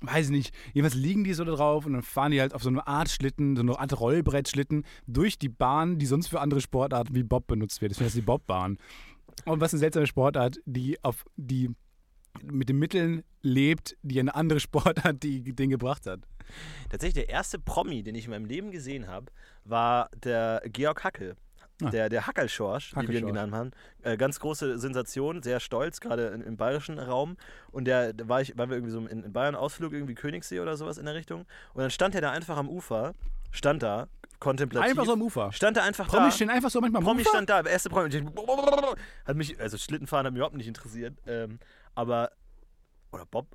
weiß ich nicht, jedenfalls liegen die so da drauf und dann fahren die halt auf so eine Art Schlitten, so eine Art Rollbrettschlitten durch die Bahn, die sonst für andere Sportarten wie Bob benutzt wird. Deswegen heißt die Bobbahn. Und was eine seltsame Sportart, die auf die mit den Mitteln lebt, die eine andere Sportart die den gebracht hat. Tatsächlich, der erste Promi, den ich in meinem Leben gesehen habe, war der Georg Hackel. Ah. Der, der Hackelschorsch, wie wir ihn genannt haben. Äh, ganz große Sensation, sehr stolz, gerade im bayerischen Raum. Und der, da war ich, waren wir irgendwie so in, in Bayern Ausflug, irgendwie Königssee oder sowas in der Richtung. Und dann stand er da einfach am Ufer, stand da, kontemplativ. Einfach so am Ufer. Stand er einfach Promis da. stehen einfach so manchmal am Promi Ufer. stand da, der erste Promi. Hat mich, also Schlittenfahren hat mich überhaupt nicht interessiert. Ähm, aber, oder Bob,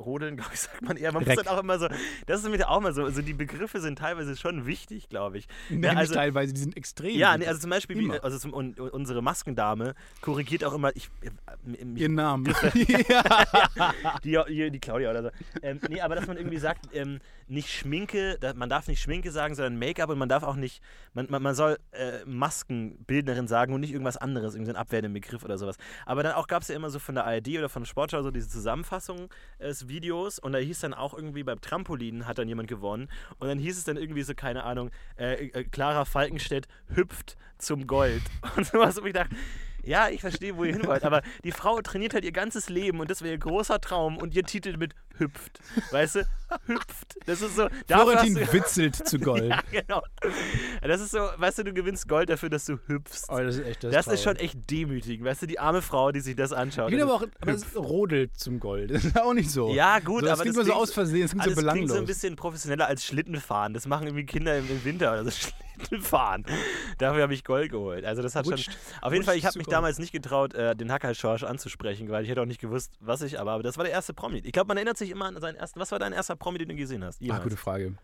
Rodeln, glaube ich, sagt man eher. Man Reck. muss dann auch immer so, das ist nämlich auch mal so, also die Begriffe sind teilweise schon wichtig, glaube ich. Nee, Ja, also- teilweise, die sind extrem. Ja, nee, also zum Beispiel, wie, Immer. also zum, und, und unsere Maskendame korrigiert auch immer, ich, äh, mich, Ihren Namen. ja. die, die, die Claudia oder so. Ähm, nee, aber dass man irgendwie sagt, ähm, nicht Schminke, man darf nicht Schminke sagen, sondern Make-up und man darf auch nicht, man, man, man soll äh, Maskenbildnerin sagen und nicht irgendwas anderes, irgendeinen abwertenden Begriff oder sowas. Aber dann auch gab es ja immer so von der ARD oder von Sportschau so diese Zusammenfassung des Videos und da hieß dann auch irgendwie beim Trampolin hat dann jemand gewonnen und dann hieß es dann irgendwie so, keine Ahnung, äh, äh, Clara Falkenstedt hüpft zum Gold und sowas, wo ich dachte, ja, ich verstehe, wo ihr hin wollt, aber die Frau trainiert halt ihr ganzes Leben und das wäre ihr großer Traum und ihr Titel mit hüpft. Weißt du? Hüpft. Das ist so. Florentin du- witzelt zu Gold. Ja, genau. Das ist so, weißt du, du gewinnst Gold dafür, dass du hüpfst. Oh, das ist echt das ist schon echt demütigend. Weißt du, die arme Frau, die sich das anschaut. Ich finde aber Das auch, aber es rodelt zum Gold. Das ist auch nicht so. Ja, gut, so, das aber klingt das immer so klingt- aus Versehen, das klingt so alles klingt belanglos. so ein bisschen professioneller als Schlittenfahren. Das machen irgendwie Kinder im, im Winter oder so Schlittenfahren. Dafür habe ich Gold geholt. Also das hat Rutscht. schon. Auf jeden Fall, ich Rutscht habe mich Gold. damals nicht getraut, äh, den Hackerschorsch anzusprechen, weil ich hätte auch nicht gewusst, was ich. Aber, aber das war der erste Promi. Ich glaube, man erinnert sich immer an seinen ersten. Was war dein erster Promi, den du gesehen hast? Ah, Jemals? gute Frage.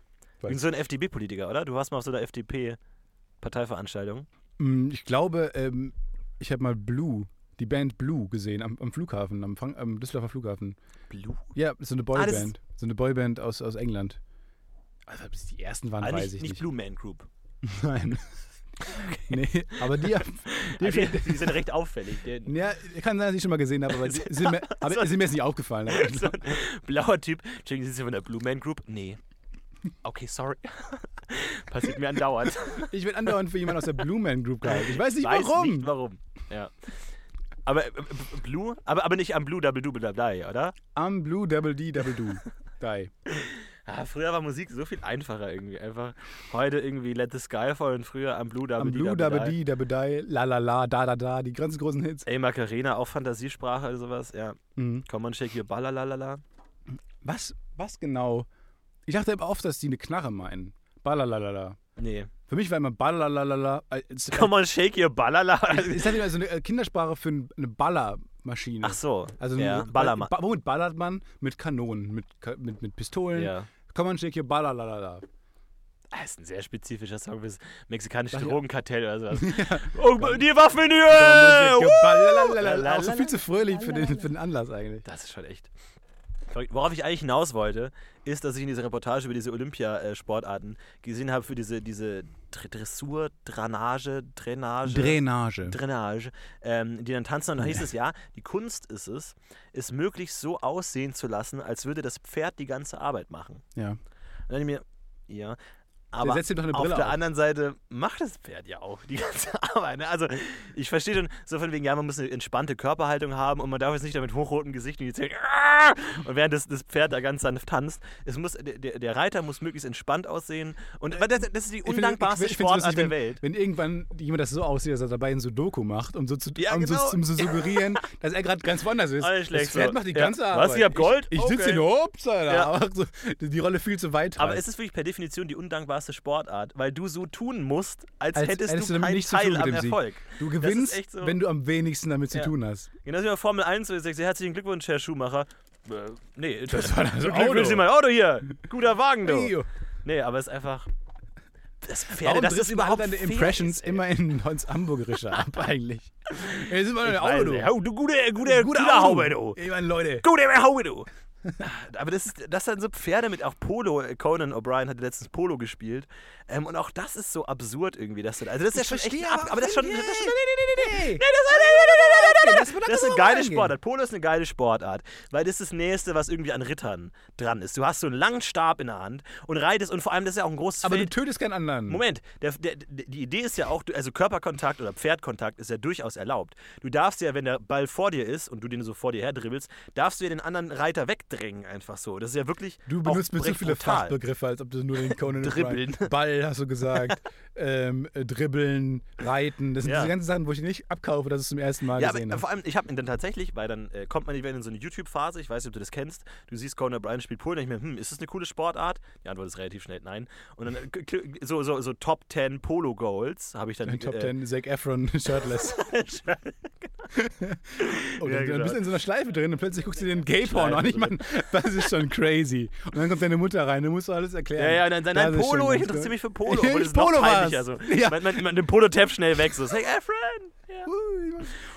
Irgend so ein FDP-Politiker, oder? Du warst mal auf so einer FDP-Parteiveranstaltung. Mm, Ich glaube, ähm, ich habe mal Blue, die Band Blue gesehen am, am Flughafen, am, am Düsseldorfer Flughafen. Blue? Ja, so eine Ah, Boyband. so eine Boyband aus, aus England. Also, ob es die ersten waren, Ah, weiß nicht, ich nicht nicht. Blue Man Group. Nein. Nee, aber die, die, Die, die sind recht auffällig. Ja, kann sein, dass ich schon mal gesehen habe, aber sie sind mir, aber So- sind mir jetzt nicht aufgefallen. so ein blauer Typ. Entschuldigung, sind Sie von der Blue Man Group? Nee. Okay, sorry. Passiert mir andauernd. Ich werde andauernd für jemanden aus der Blue Man Group gehalten. Ich weiß nicht Weiß warum. nicht warum. Ja. Aber äh, Blue, aber, aber nicht am Blue Double Double Double, oder? Am Blue Double D Double Do. Die. Ah, früher war Musik so viel einfacher irgendwie. Einfach heute irgendwie Let the Sky Fall und früher am Blue Double Am Blue Double D Double Die. La la la, da da da. Die ganz großen Hits. Ey, Macarena, auch Fantasiesprache oder sowas. Ja. Mhm. Come on, shake your ballalalala. Was, was genau? Ich dachte immer oft, dass die eine Knarre meinen. Ballalalala. Nee. Für mich war immer Ballalalala. äh, Come on, shake your ballala. Ist das immer so eine äh, Kindersprache für ein- eine Ballermaschine? Ach so. Also ja, Ballermann. Ba womit ballert man? Mit Kanonen, mit, mit, mit Pistolen. Ja. Komm shake your Ballalalala. Das ist ein sehr spezifischer Song fürs mexikanische Ach ja. Drogenkartell oder sowas. oh, die Waffen in die Höhe! Auch so viel zu fröhlich für den, für den Anlass eigentlich. Das ist schon echt. Worauf ich eigentlich hinaus wollte, ist, dass ich in dieser Reportage über diese Olympiasportarten gesehen habe für diese, diese Dr- Dressur, Drainage, Drainage. Drainage. Drainage, ähm, die dann tanzen. Und da hieß es, ja, die Kunst ist es, es möglichst so aussehen zu lassen, als würde das Pferd die ganze Arbeit machen. Ja. Und dann ich mir, ja, aber eine auf Brille der auf. anderen Seite macht das Pferd ja auch die ganze Arbeit. Ne? Also ich verstehe schon, so von wegen, ja, man muss eine entspannte Körperhaltung haben und man darf jetzt nicht damit hochrotem Gesicht in die Zähne und während das, das Pferd da ganz sanft tanzt. Es muss, der, der der Reiter muss möglichst entspannt aussehen und das, das ist die Ich find- undankbarste ich find's Sportart lustig, der wenn, Welt. Wenn irgendwann jemand das so aussieht, dass er dabei ein Sudoku macht, um so zu, Ja, um, genau. so, um so suggerieren, dass er gerade ganz woanders ist. Alles das Pferd so. macht die Ja. ganze Was, Arbeit. ihr habt Gold? Ich, ich Okay. sitze hier nur, ups, Alter. Ja. Aber so, die, Rolle viel zu weit. Aber halt. es ist wirklich per Definition die undankbarste Sportart, weil du so tun musst, als, Als hättest hättest du du keinen nichts zu tun Teil mit am dem Sieg. Erfolg. du ist gewinnst, so- wenn du am wenigsten damit Ja. zu tun hast. Genauso wie bei Formel 1, wo ich sage, herzlichen Glückwunsch, Herr Schumacher. Äh, nee, Das war das Glückwunsch, Auto. Sie mein Auto hier. Guter Wagen, du. Nee, aber es ist einfach. Das Pferde, Warum das driften überhaupt deine Impressions ist, immer in Hans Hamburgerische ab eigentlich? Ey, sind wir in der Auto, weiß du. du gute, gute, guter Auto. Haube, du. Ich meine, Leute. Gute Haube, du. Aber das, ist, das sind so Pferde mit auch Polo. Conan O'Brien hatte letztens Polo gespielt. Ähm, und auch das ist so absurd irgendwie. Dass du, also das ist ja schon echt. Ab, aber aber das ist schon. Das ist eine geile reingehen. Sportart. Polo ist eine geile Sportart, weil das ist das Nächste, was irgendwie an Rittern dran ist. Du hast so einen langen Stab in der Hand und reitest und vor allem das ist ja auch ein großes Aber du Feld. tötest keinen anderen. Moment, der, der, die Idee ist ja auch, du- also Körperkontakt oder Pferdkontakt ist ja durchaus erlaubt. Du darfst ja, wenn der Ball vor dir ist und du den so vor dir her dribbelst, darfst du ja den anderen Reiter wegdrängen einfach so. Das ist ja wirklich Du benutzt mir recht viele brutal. Fachbegriffe, als ob du nur den Conan Dribbeln. Ball hast du gesagt, ähm, äh, dribbeln, reiten. Das sind Ja. diese ganzen Sachen, wo ich nicht abkaufe, dass ich es zum ersten Mal Ja, gesehen aber habe. vor allem, ich habe ihn dann tatsächlich, weil dann äh, kommt man in so eine YouTube-Phase, ich weiß nicht, ob du das kennst, du siehst Conan O'Brien spielt Polo, und ich mir, hm, ist das eine coole Sportart? Die Antwort ist relativ schnell nein. Und dann äh, so, so, so Top 10 Polo-Goals habe ich dann Top äh, 10, Zac Efron, shirtless. Und Ja, dann, genau. dann bist du in so einer Schleife drin und plötzlich guckst du den Gay-Porn an. Ich meine, das ist schon crazy. Und dann kommt deine Mutter rein, du musst alles erklären. Ja, ja, und dann schon Polo, ich interessiere mich für Polo. Ich noch Polo war's. Peinlicher. So. Ja. Man, man, man den Polo-Tab schnell weg. So, hey. Ja. Ui,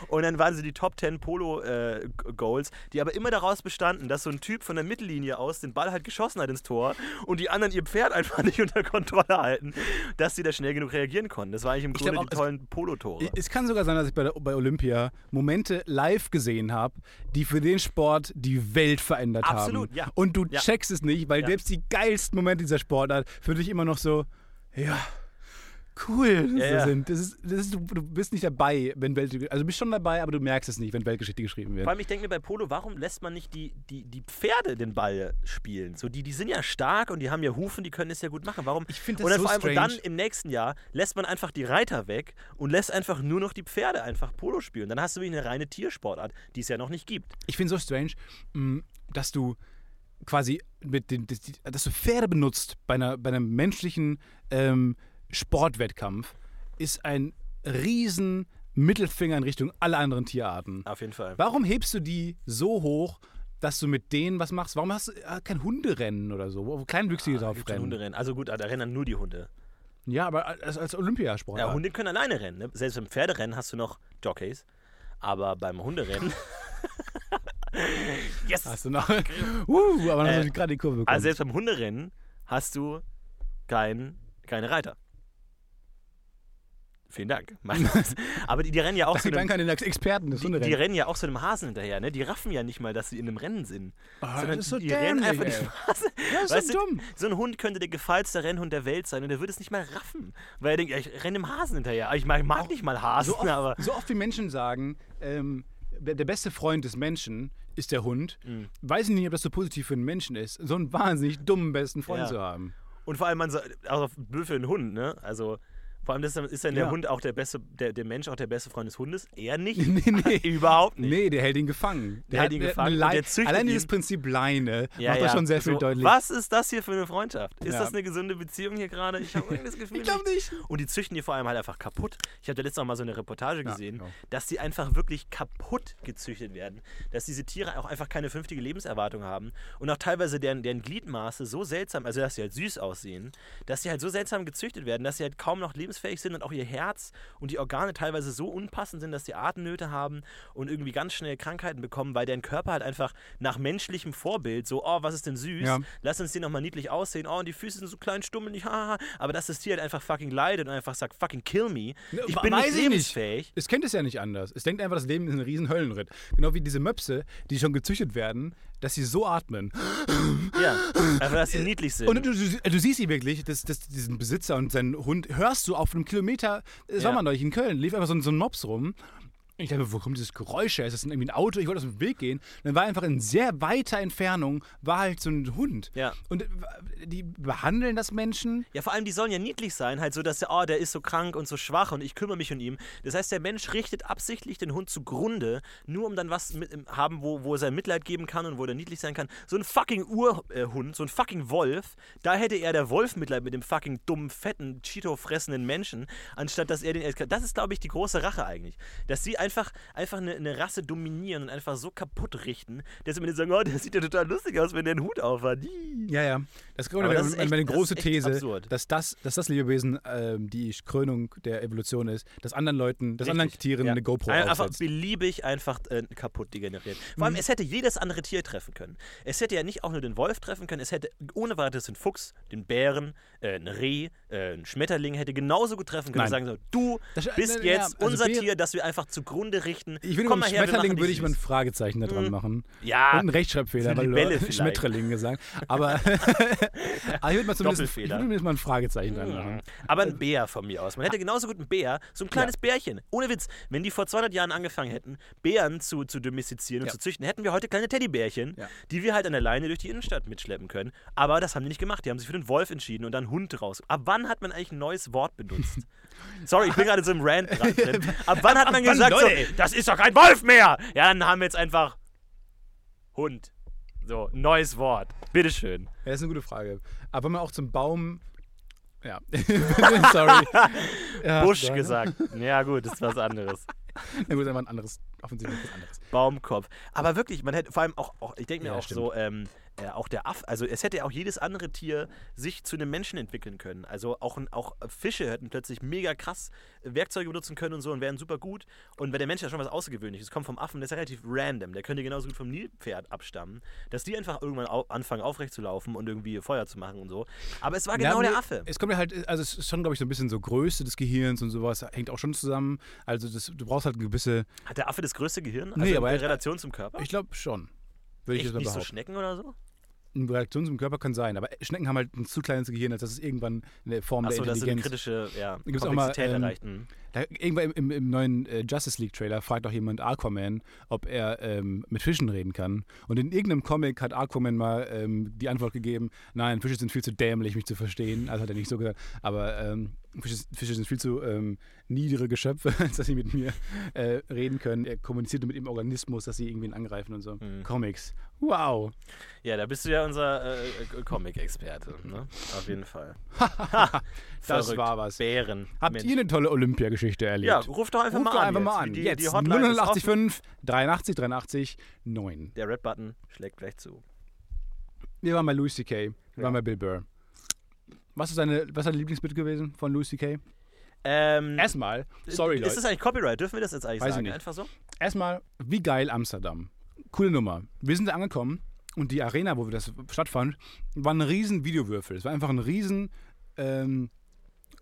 Und dann waren sie die Top 10 Polo-Goals, die aber immer daraus bestanden, dass so ein Typ von der Mittellinie aus den Ball halt geschossen hat ins Tor und die anderen ihr Pferd einfach nicht unter Kontrolle halten, dass sie da schnell genug reagieren konnten. Das war eigentlich im Grunde glaub die tollen Polo-Tore. Es kann sogar sein, dass ich bei, der, bei Olympia Momente live gesehen habe, die für den Sport die Welt verändert Absolut, haben. ja. Und du Ja. checkst es nicht, weil selbst die geilsten Momente dieser Sportart für dich immer noch so, ja, cool Ja, ja. sind. Das ist, das ist, du, bist nicht dabei, wenn Weltgeschichte, also du bist schon dabei, aber du merkst es nicht, wenn Weltgeschichte geschrieben wird. Vor allem, ich denke mir bei Polo, warum lässt man nicht die, die, die Pferde den Ball spielen? So, die, die sind ja stark und die haben ja Hufen, die können es ja gut machen. Warum? Ich find das und dann so vor allem, und dann strange. im nächsten Jahr lässt man einfach die Reiter weg und lässt einfach nur noch die Pferde einfach Polo spielen. Dann hast du wirklich eine reine Tiersportart, die es ja noch nicht gibt. Ich finde so strange, mh, dass du quasi mit den, dass, du Pferde benutzt bei, einer, bei einem menschlichen ähm, Sportwettkampf, ist ein riesen Mittelfinger in Richtung aller anderen Tierarten. Auf jeden Fall. Warum hebst du die so hoch, dass du mit denen was machst? Warum hast du äh, kein Hunderennen oder so, wo Kleinwüchsige Ah, drauf rennen? Hunderennen. Also gut, da rennen nur die Hunde. Ja, aber als, als Olympiasport. Ja, Hunde können alleine rennen. Ne? Selbst beim Pferderennen hast du noch Jockeys. Aber beim Hunderennen. yes! Hast du noch. uh, aber dann Äh, hast du gerade die Kurve bekommen. Also selbst beim Hunderennen hast du kein, keine Reiter. Vielen Dank. Aber die, die rennen ja auch Das so einem, keine Experten des die, die rennen ja auch so einem Hasen hinterher, ne? Die raffen ja nicht mal, dass sie in einem Rennen sind. Sondern das ist so die rennen dämlich, einfach die. Straße. Das ist Weißt so du, dumm. So ein Hund könnte der gefeilste Rennhund der Welt sein und der würde es nicht mal raffen. Weil er denkt, ja, ich renne dem Hasen hinterher. Ich mag, ich mag nicht mal Hasen, So oft, aber. so oft wie Menschen sagen, ähm, der beste Freund des Menschen ist der Hund, Mhm. weiß ich nicht, ob das so positiv für einen Menschen ist, so einen wahnsinnig dummen besten Freund Ja. zu haben. Und vor allem, man sagt, also blöd für einen Hund, ne? Also. Vor allem ist dann, ist dann der Ja. Hund auch der beste, der, der Mensch auch der beste Freund des Hundes? Er nicht. Nee, nee. Überhaupt nicht. Nee, der hält ihn gefangen. Der hält ihn gefangen eine und Lei- der züchtet Allein dieses Prinzip Leine Ja, macht ja. das schon sehr viel so, deutlich. Was ist das hier für eine Freundschaft? Ist Ja. das eine gesunde Beziehung hier gerade? Ich habe irgendwie das Gefühl. Ich glaube nicht. Und die züchten die vor allem halt einfach kaputt. Ich habe da letztes Mal so eine Reportage gesehen, genau. dass die einfach wirklich kaputt gezüchtet werden. Dass diese Tiere auch einfach keine vernünftige Lebenserwartung haben. Und auch teilweise deren, deren Gliedmaße so seltsam, also dass sie halt süß aussehen, dass sie halt so seltsam gezüchtet werden, dass sie halt kaum noch lebensfähig sind und auch ihr Herz und die Organe teilweise so unpassend sind, dass die Atemnöte haben und irgendwie ganz schnell Krankheiten bekommen, weil deren Körper halt einfach nach menschlichem Vorbild so, oh, was ist denn süß? Ja. Lass uns die nochmal niedlich aussehen. Oh, und die Füße sind so klein, stummelig, haha. Aber dass das Tier halt einfach fucking leidet und einfach sagt, fucking kill me. Ich bin Weiß nicht ich lebensfähig. Es kennt es ja nicht anders. Es denkt einfach, das Leben ist ein riesen Höllenritt. Genau wie diese Möpse, die schon gezüchtet werden, dass sie so atmen. Ja, einfach, dass sie niedlich sind. Und du, du, du siehst sie wirklich, das, das, diesen Besitzer und seinen Hund, hörst du auf einem Kilometer, das Ja. war man neulich in Köln, lief einfach so, ein- so ein Mops rum. Ich dachte wo kommt dieses Geräusch her? Ist das irgendwie ein Auto? Ich wollte aus dem Weg gehen. Dann war einfach in sehr weiter Entfernung, war halt so ein Hund. Ja. Und äh, die behandeln das Menschen. Ja, vor allem, die sollen ja niedlich sein, halt so, dass der, oh, der ist so krank und so schwach und ich kümmere mich um ihn. Das heißt, der Mensch richtet absichtlich den Hund zugrunde, nur um dann was mit, haben, wo, wo er sein Mitleid geben kann und wo er niedlich sein kann. So ein fucking Urhund, so ein fucking Wolf, da hätte er der Wolf Mitleid mit dem fucking dummen, fetten, Cheeto-fressenden Menschen, anstatt dass er den. Das ist, glaube ich, die große Rache eigentlich. Dass sie einfach, einfach eine, eine Rasse dominieren und einfach so kaputt richten, dass sie mir sagen, oh, der sieht ja total lustig aus, wenn der einen Hut aufhat. Ja, ja. Das kommt Aber das ist echt- meine das große ist echt These, absurd. dass das, dass das Lebewesen ähm, die Krönung der Evolution ist, dass anderen Leuten, dass anderen Richtig. Tieren Ja. eine GoPro Ein- Einfach aufsetzt. beliebig einfach äh, kaputt degeneriert. Vor Mhm. allem, es hätte jedes andere Tier treffen können. Es hätte ja nicht auch nur den Wolf treffen können, es hätte ohne weiteres den Fuchs, den Bären, äh, ein Reh, äh, ein Schmetterling hätte genauso gut treffen können. Nein. Und sagen so, du Das- bist äh, ja, jetzt also unser Bär- Tier, das wir einfach zugrunde richten. Ich würde mal her, Schmetterling würde ich mal ein. Fragezeichen da dran Mhm. machen. Ja, Und einen Rechtschreibfehler, weil du Libelle vielleicht. Schmetterling gesagt. Aber, ich würde mal zumindest, ich würde mal ein Fragezeichen dran machen. Aber ein Bär von mir aus. Man hätte genauso gut einen Bär, so ein kleines Bärchen. Ohne Witz. Wenn die vor 200 Jahren angefangen hätten, Bären zu, zu domestizieren und Ja. zu züchten, hätten wir heute kleine Teddybärchen, Ja. die wir halt an der Leine durch die Innenstadt mitschleppen können. Aber das haben die nicht gemacht. Die haben sich für den Wolf entschieden und dann Hund raus. Ab wann hat man eigentlich ein neues Wort benutzt? Sorry, ich bin gerade so im Rant dran. Ab wann hat man Ab gesagt, so, Leute? das ist doch kein Wolf mehr? Ja, dann haben wir jetzt einfach Hund. So, neues Wort. Bitteschön. Ja, das ist eine gute Frage. Aber wenn man auch zum Baum. Ja. Sorry. Ja, Busch da- gesagt. Ja, gut, das ist was anderes. Na gut, aber ein anderes. Offensichtlich was anderes. Baumkopf. Aber wirklich, man hätte vor allem auch, auch ich denke mir Ja, auch stimmt. so, ähm, äh, auch der Aff, also es hätte auch jedes andere Tier sich zu einem Menschen entwickeln können. Also auch, auch Fische hätten plötzlich mega krass Werkzeuge benutzen können und so und wären super gut. Und weil der Mensch ja schon was Außergewöhnliches kommt vom Affen, der ist ja relativ random. Der könnte genauso gut vom Nilpferd abstammen, dass die einfach irgendwann au anfangen aufrecht zu laufen und irgendwie Feuer zu machen und so. Aber es war genau Ja, der Affe. Es kommt ja halt, also es ist schon, glaube ich, so ein bisschen so Größe des Gehirns und sowas, hängt auch schon zusammen. Also das, du brauchst halt eine gewisse, Hat der Affe das größte Gehirn? Also Nee, in aber er- Relation zum Körper? ich glaube schon. Würde ich Echt jetzt nicht so behaupten. Schnecken oder so? Eine Reaktion zum Körper kann sein, aber Schnecken haben halt ein zu kleines Gehirn, als dass es irgendwann eine Form Achso, der dass sie eine Intelligenz kritische ja, gibt's auch mal, Komplexität ähm, erreicht. Mhm. Da, irgendwann im, im, neuen äh, Justice League Trailer fragt auch jemand Aquaman, ob er ähm, mit Fischen reden kann. Und in irgendeinem Comic hat Aquaman mal ähm, die Antwort gegeben: Nein, Fische sind viel zu dämlich, mich zu verstehen. Also hat er nicht so gesagt. Aber ähm, Fische, Fische sind viel zu ähm, niedere Geschöpfe, als dass sie mit mir äh, reden können. Er kommuniziert nur mit dem Organismus, dass sie irgendwen angreifen und so. Mhm. Comics. Wow. Ja, da bist du ja unser äh, äh, Comic-Experte, ne? Auf jeden Fall. Das Verrückt. war was. Bären. Habt Mensch. ihr eine tolle Olympiageschichte erlebt? Ja, ruf doch einfach Ruf mal doch an. einfach mal jetzt. an. Die, Jetzt die Hotline ist offen. 085 83 83 9. Der Red-Button schlägt gleich zu. Wir waren bei Louis C.K., wir Ja. waren bei Bill Burr. Was ist deine, was ist dein Lieblingsbit gewesen von Louis C.K.? Ähm, Erstmal, sorry Ist Leute, das eigentlich Copyright? Dürfen wir das jetzt eigentlich Weiß ich sagen? nicht. Einfach so? erstmal, wie geil Amsterdam. Coole Nummer. Wir sind da angekommen und die Arena, wo wir das stattfand, war ein riesen Videowürfel. Es war einfach ein riesen ähm,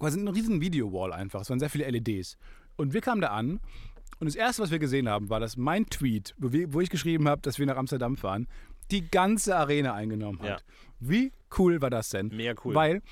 quasi eine riesen Video-Wall einfach. Es waren sehr viele LEDs. Und wir kamen da an und das Erste, was wir gesehen haben, war, dass mein Tweet, wo, wir, wo ich geschrieben habe, dass wir nach Amsterdam fahren, die ganze Arena eingenommen hat. Ja. Wie cool war das denn? Mega cool. Weil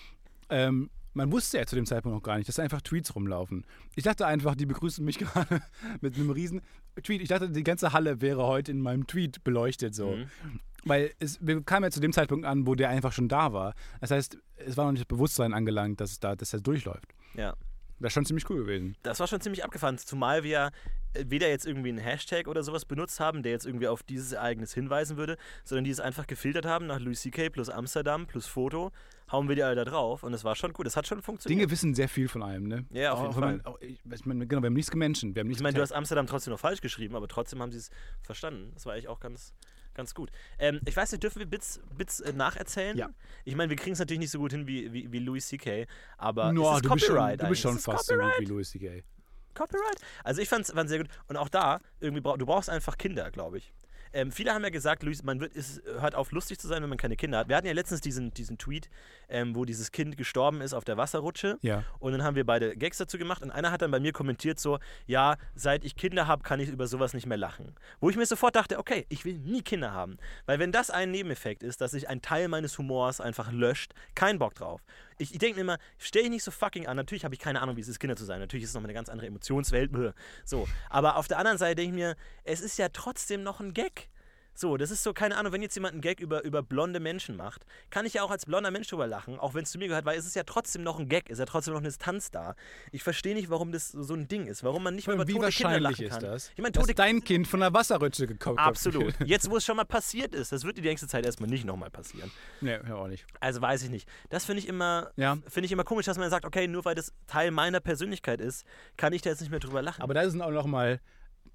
ähm, man wusste ja zu dem Zeitpunkt noch gar nicht, dass da einfach Tweets rumlaufen. Ich dachte einfach, die begrüßen mich gerade mit einem riesen Tweet. Ich dachte, die ganze Halle wäre heute in meinem Tweet beleuchtet so. Mhm. Weil es, wir kamen ja zu dem Zeitpunkt an, wo der einfach schon da war. Das heißt, es war noch nicht das Bewusstsein angelangt, dass, es da, dass er durchläuft. ja. Das ist schon ziemlich cool gewesen. Das war schon ziemlich abgefahren, zumal wir weder jetzt irgendwie einen Hashtag oder sowas benutzt haben, der jetzt irgendwie auf dieses Ereignis hinweisen würde, sondern die es einfach gefiltert haben nach Louis C.K. plus Amsterdam plus Foto, hauen wir die alle da drauf und es war schon gut, das hat schon funktioniert. Dinge wissen sehr viel von einem, ne? Ja, auf jeden Auch wenn man- auch, ich, meine, genau, wir haben nichts gemenschen. Wir haben nichts ich meine, du hast Amsterdam trotzdem noch falsch geschrieben, aber trotzdem haben sie es verstanden. Das war eigentlich auch ganz, ganz gut. Ähm, ich weiß nicht, dürfen wir Bits, Bits äh, nacherzählen? Ja. Ich meine, wir kriegen es natürlich nicht so gut hin wie, wie, wie Louis C.K., aber No, ist es du bist schon, Copyright du bist schon es fast so gut Copyright? wie Louis C.K. Copyright? Also ich fand es sehr gut. Und auch da, irgendwie brauch, du brauchst einfach Kinder, glaube ich. Ähm, viele haben ja gesagt, Luis, man wird, ist, hört auf, lustig zu sein, wenn man keine Kinder hat. Wir hatten ja letztens diesen, diesen Tweet, ähm, wo dieses Kind gestorben ist auf der Wasserrutsche. Ja. Und dann haben wir beide Gags dazu gemacht. Und einer hat dann bei mir kommentiert so, ja, seit ich Kinder habe, kann ich über sowas nicht mehr lachen. Wo ich mir sofort dachte, okay, ich will nie Kinder haben. Weil wenn das ein Nebeneffekt ist, dass sich ein Teil meines Humors einfach löscht, kein Bock drauf. Ich, ich denke mir immer, stell dich nicht so fucking an. Natürlich habe ich keine Ahnung, wie es ist, Kinder zu sein. Natürlich ist es nochmal eine ganz andere Emotionswelt. So. Aber auf der anderen Seite denke ich mir, es ist ja trotzdem noch ein Gag. So, das ist so, keine Ahnung, wenn jetzt jemand einen Gag über, über blonde Menschen macht, kann ich ja auch als blonder Mensch drüber lachen, auch wenn es zu mir gehört, weil es ist ja trotzdem noch ein Gag, ist ja trotzdem noch eine Distanz da. Ich verstehe nicht, warum das so ein Ding ist, warum man nicht mehr über Wie tote Kinder wahrscheinlich lachen ist kann. das? Ich meine, dass tote dein Kind von der Wasserrutsche gekommen Absolut. Jetzt, wo es schon mal passiert ist, das wird die nächste Zeit erstmal nicht nochmal passieren. Nee, ja, auch nicht. Also weiß ich nicht. Das finde ich immer, Ja. finde ich immer komisch, dass man sagt, okay, nur weil das Teil meiner Persönlichkeit ist, kann ich da jetzt nicht mehr drüber lachen. Aber da sind auch nochmal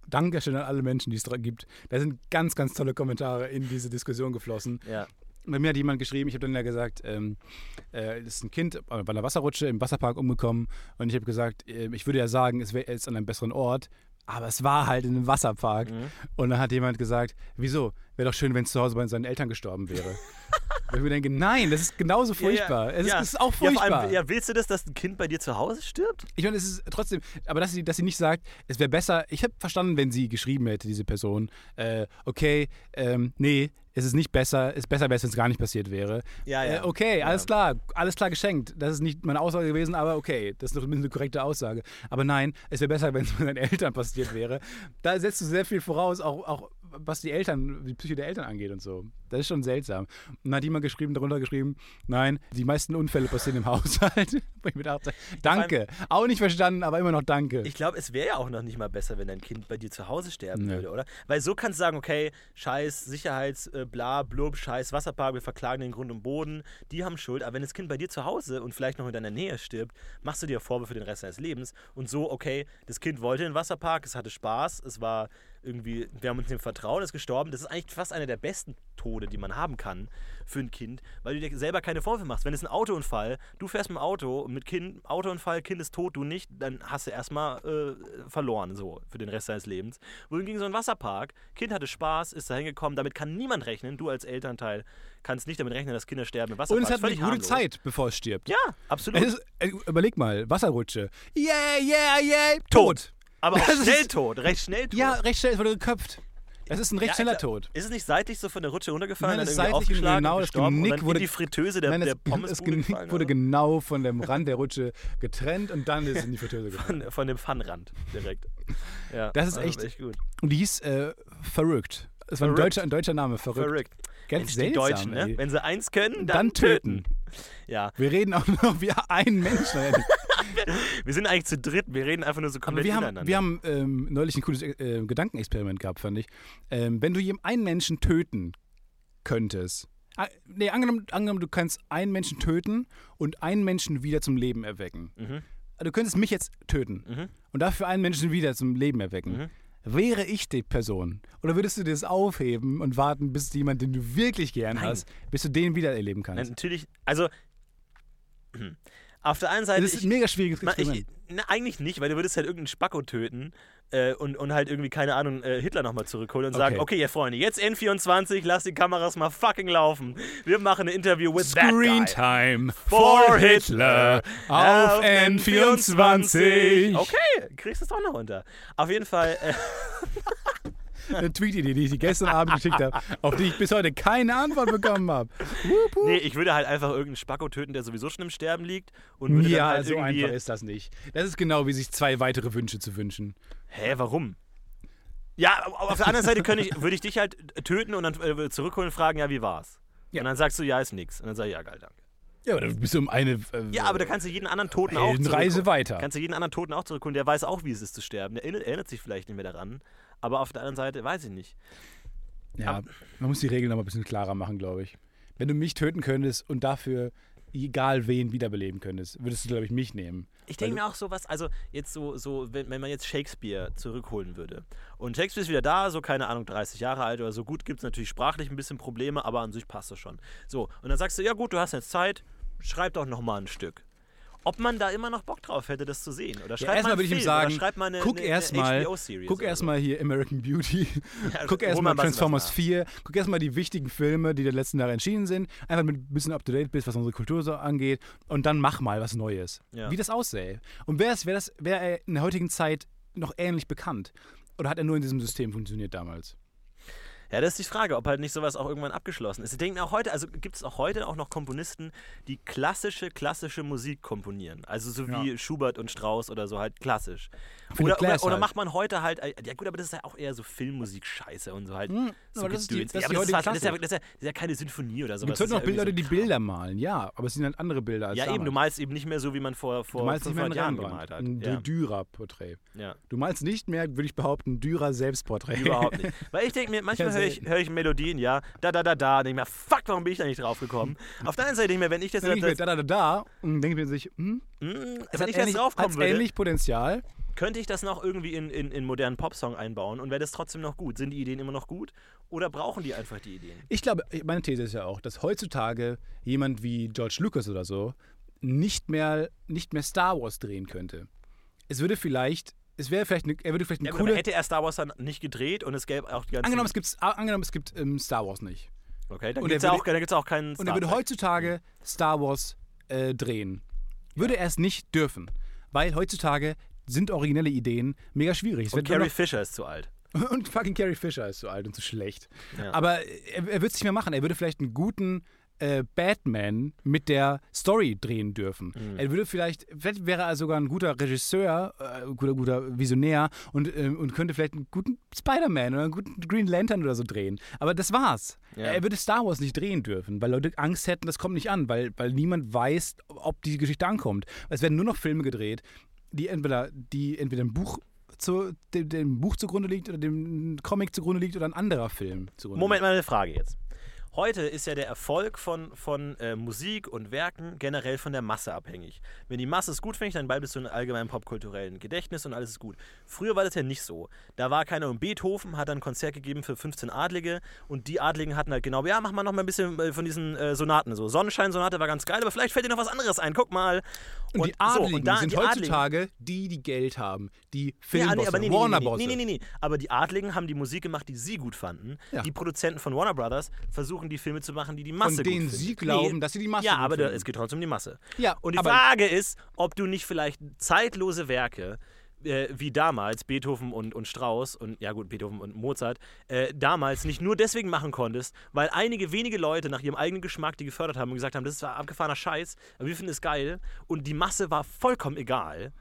Dankeschön an alle Menschen, die es gibt. Da sind ganz, ganz tolle Kommentare in diese Diskussion geflossen. ja. Bei mir hat jemand geschrieben, ich habe dann ja gesagt, ähm, äh, ist ein Kind bei einer Wasserrutsche im Wasserpark umgekommen und ich habe gesagt, äh, ich würde ja sagen, es wäre jetzt an einem besseren Ort, aber es war halt in einem Wasserpark. Mhm. Und dann hat jemand gesagt, wieso? Wäre doch schön, wenn es zu Hause bei seinen Eltern gestorben wäre. Weil ich mir denke, nein, das ist genauso furchtbar. Ja, es, ja. ist, es ist auch Ja, vor furchtbar. allem, ja, willst du das, dass ein Kind bei dir zu Hause stirbt? Ich meine, es ist trotzdem, aber dass sie, dass sie nicht sagt, es wäre besser, ich habe verstanden, wenn sie geschrieben hätte, diese Person, äh, okay, ähm, nee, es ist nicht besser, es ist besser wäre es, wenn es gar nicht passiert wäre. Ja, ja. Äh, okay, Ja. alles klar, alles klar geschenkt. Das ist nicht meine Aussage gewesen, aber okay, das ist doch eine korrekte Aussage. Aber nein, es wäre besser, wenn es mit deinen Eltern passiert wäre. Da setzt du sehr viel voraus, auch, auch was die Eltern, die Psyche der Eltern angeht und so. Das ist schon seltsam. Und dann hat jemand geschrieben, darunter geschrieben, nein, die meisten Unfälle passieren im Haushalt. Ich mir dachte, danke. Auch nicht verstanden, aber immer noch danke. Ich glaube, es wäre ja auch noch nicht mal besser, wenn dein Kind bei dir zu Hause sterben Nee. würde, oder? Weil so kannst du sagen, okay, scheiß Sicherheits, äh, bla, blub, scheiß Wasserpark, wir verklagen den Grund und Boden, die haben Schuld. Aber wenn das Kind bei dir zu Hause und vielleicht noch in deiner Nähe stirbt, machst du dir Vorwürfe für den Rest deines Lebens. Und so, okay, das Kind wollte in den Wasserpark, es hatte Spaß, es war irgendwie, wir haben uns dem vertraut, ist gestorben. Das ist eigentlich fast einer der besten Tode, die man haben kann für ein Kind, weil du dir selber keine Vorwürfe machst. Wenn es ein Autounfall, du fährst mit dem Auto und mit Kind, Autounfall, Kind ist tot, du nicht, dann hast du erstmal äh, verloren, so, für den Rest deines Lebens. Wohingegen so ein Wasserpark, Kind hatte Spaß, ist da hingekommen, damit kann niemand rechnen, du als Elternteil kannst nicht damit rechnen, dass Kinder sterben im Wasserpark. und es hat eine gute harmlos. Zeit, bevor es stirbt. Ja, absolut. Es ist, äh, überleg mal, Wasserrutsche. Yeah, yeah, yeah, tot. Aber auch Das ist- schnell tot, recht schnell tot. Ja, recht schnell, es wurde geköpft. Das ist ein recht Ja, schneller. Tod. Ist es nicht seitlich so von der Rutsche runtergefallen, Nein, dann das irgendwie seitlich aufgeschlagen, genau, das Genick wurde- die Fritteuse der, Nein, der das, das Genick gefallen, wurde oder? genau von dem Rand der Rutsche getrennt und dann ist es in die Fritteuse gefallen. von, von dem Pfannrand direkt. Ja, Das ist also echt- echt gut. Und die hieß äh, Verrückt. Das war ein deutscher, ein deutscher Name, Verrückt. Verrückt. Ganz Mensch, die seltsam, Deutschen, ne? Wenn sie eins können, dann, Dann töten. Ja, Wir reden auch noch wie ein Mensch. wir sind eigentlich zu dritt. Wir reden einfach nur so komplett wir haben, miteinander. wir haben ähm, neulich ein cooles äh, Gedankenexperiment gehabt, fand ich. Ähm, wenn du einen Menschen töten könntest, ah, nee, angenommen, angenommen, du kannst einen Menschen töten und einen Menschen wieder zum Leben erwecken. Mhm. Du könntest mich jetzt töten Mhm. und dafür einen Menschen wieder zum Leben erwecken. Mhm. Wäre ich die Person? Oder würdest du das aufheben und warten, bis jemand, den du wirklich gern Nein. hast, bis du den wieder erleben Nein, kannst? natürlich, also Auf der einen Seite. Das ist ich- ein mega schwieriges Experiment. ich, na, eigentlich nicht, weil du würdest halt irgendeinen Spacko töten äh, und, und halt irgendwie, keine Ahnung, äh, Hitler nochmal zurückholen und sagen, Okay. okay, ihr Freunde, jetzt N24, lasst die Kameras mal fucking laufen. Wir machen ein Interview with that Screen. Time For Hitler Hitler auf N24. Okay, kriegst du es doch noch unter. Auf jeden Fall, äh, Eine Tweet-Idee, die ich dir gestern Abend geschickt habe, auf die ich bis heute keine Antwort bekommen habe. nee, ich würde halt einfach irgendeinen Spacko töten, der sowieso schon im Sterben liegt und würde dann Ja, halt so irgendwie... einfach ist das nicht. Das ist genau wie sich zwei weitere Wünsche zu wünschen. Hä, warum? Ja, au- auf der anderen Seite könnte ich, würde ich dich halt töten und dann äh, zurückholen und fragen, ja, wie war's? Ja. Und dann sagst du, ja, ist nix. Und dann sag ich, ja, geil, danke. Ja, aber du bist um eine äh, Ja, aber da kannst du jeden anderen Toten auch zurückholen. weiter. Kannst du jeden anderen Toten auch zurückholen, der weiß auch, wie es ist zu sterben. Der erinnert sich vielleicht nicht mehr daran. Aber auf der anderen Seite weiß ich nicht. Ja, man muss die Regeln noch mal ein bisschen klarer machen, glaube ich. Wenn du mich töten könntest und dafür egal wen wiederbeleben könntest, würdest du, glaube ich, mich nehmen. Ich denke mir auch sowas, also jetzt so, so wenn, wenn man jetzt Shakespeare zurückholen würde. Und Shakespeare ist wieder da, so keine Ahnung, 30 Jahre alt oder so. Gut, gibt es natürlich sprachlich ein bisschen Probleme, aber an sich passt das schon. So, und dann sagst du, ja gut, du hast jetzt Zeit, schreib doch nochmal ein Stück. Ob man da immer noch Bock drauf hätte, das zu sehen. Oder schreib mal erstmal würde ich ihm sagen, eine, guck erstmal guck erstmal hier American Beauty, Ja, guck erstmal Transformers nach. 4, guck erstmal die wichtigen Filme, die der letzten Jahre entschieden sind, einfach mit ein bisschen up to date bist, was unsere Kultur so angeht und dann mach mal was Neues. Ja. Wie das aussähe. Und wäre wär das wäre er in der heutigen Zeit noch ähnlich bekannt oder hat er nur in diesem System funktioniert damals? Ja, das ist die Frage, ob halt nicht sowas auch irgendwann abgeschlossen ist. Ich denke auch heute, also gibt es auch heute auch noch Komponisten, die klassische, klassische Musik komponieren. Also so wie Ja. Schubert und Strauss oder so halt klassisch. Oder, oder, oder halt. macht man heute halt, äh, ja gut, aber das ist ja auch eher so Filmmusik-Scheiße und so halt. Hm, so das ist die- das ja, die aber das, ist, das, ja, Klassik. das, ist ja, das ist ja keine Sinfonie oder sowas. Es heute noch ja Leute, die so Bilder malen, ja, aber es sind halt andere Bilder als Ja, eben, du damals. malst eben nicht mehr so, wie man vor, vor Du malst nicht mehr ein 500 Jahren gemalt hat. ein Ja, Dürer-Porträt. ja. Du malst nicht mehr, würde ich behaupten, ein Dürer-Selbstporträt. Überhaupt nicht. Weil ich denke mir, manchmal Ja, ich, hör ich Melodien, ja, da, da, da, da, denke ich mir, fuck, warum bin ich da nicht drauf gekommen? Auf der anderen Seite denke ich mir, wenn ich das, denke ich das, mir, da, da, da, da, und denke mir sich, hm, es wenn ich das ähnlich, draufkommen hat's würde, ähnlich Potenzial. könnte ich das noch irgendwie in, in, in modernen Popsong einbauen und wäre das trotzdem noch gut? Sind die Ideen immer noch gut oder brauchen die einfach die Ideen? Ich glaube, meine These ist ja auch, dass heutzutage jemand wie George Lucas oder so nicht mehr, nicht mehr Star Wars drehen könnte. Es würde vielleicht, es wäre vielleicht, eine, er würde vielleicht eine Ja, coole. hätte er Star Wars dann nicht gedreht und es gäbe auch die ganzen... Angenommen, es gibt, angenommen, es gibt ähm, Star Wars nicht. okay, dann gibt es ja auch, gibt's auch keinen Und er würde Star heutzutage Star Wars äh, drehen. Würde er es nicht dürfen. Weil heutzutage sind originelle Ideen mega schwierig. Es Und wird Carrie Fisher ist zu alt. Und fucking Carrie Fisher ist zu alt und zu schlecht. Ja. Aber er, er würde es nicht mehr machen. Er würde vielleicht einen guten äh, Batman mit der Story drehen dürfen. Mhm. Er würde vielleicht, vielleicht wäre er sogar ein guter Regisseur, äh, guter, guter Visionär und, ähm, und könnte vielleicht einen guten Spider-Man oder einen guten Green Lantern oder so drehen. Aber das war's. Ja. Er würde Star Wars nicht drehen dürfen, weil Leute Angst hätten, das kommt nicht an, weil, weil niemand weiß, ob die Geschichte ankommt. Es werden nur noch Filme gedreht, die entweder, die entweder ein Buch zu, dem, dem Buch zugrunde liegt oder dem Comic zugrunde liegt oder ein anderer Film zugrunde Moment, mal eine Frage jetzt. Heute ist ja der Erfolg von, von äh, Musik und Werken generell von der Masse abhängig. Wenn die Masse es gut findet, dann bleibst du in allgemeinen popkulturellen Gedächtnis und alles ist gut. Früher war das ja nicht so. Da war keiner und Beethoven hat dann ein Konzert gegeben für 15 Adlige und die Adligen hatten halt genau, ja, mach mal noch mal ein bisschen äh, von diesen äh, Sonaten. So, Sonnenschein-Sonate war ganz geil, aber vielleicht fällt dir noch was anderes ein. Guck mal. Und, die so, Adligen und da- sind die Adligen- heutzutage die, die Geld haben, die Filmbosse, aber nee, nee, Warner nee, Bosse. nee, nee, nee, nee. Aber die Adligen haben die Musik gemacht, die sie gut fanden. Ja. Die Produzenten von Warner Brothers versuchen die Filme zu machen, die die Masse Von denen sie glauben, dass sie die Masse Ja, aber da, es geht trotzdem um die Masse. Ja, Und die Frage ist, ob du nicht vielleicht zeitlose Werke äh, wie damals Beethoven und, und Strauss und ja gut, Beethoven und Mozart, äh, damals nicht nur deswegen machen konntest, weil einige wenige Leute nach ihrem eigenen Geschmack die gefördert haben und gesagt haben, das ist abgefahrener Scheiß, aber wir finden es geil und die Masse war vollkommen egal.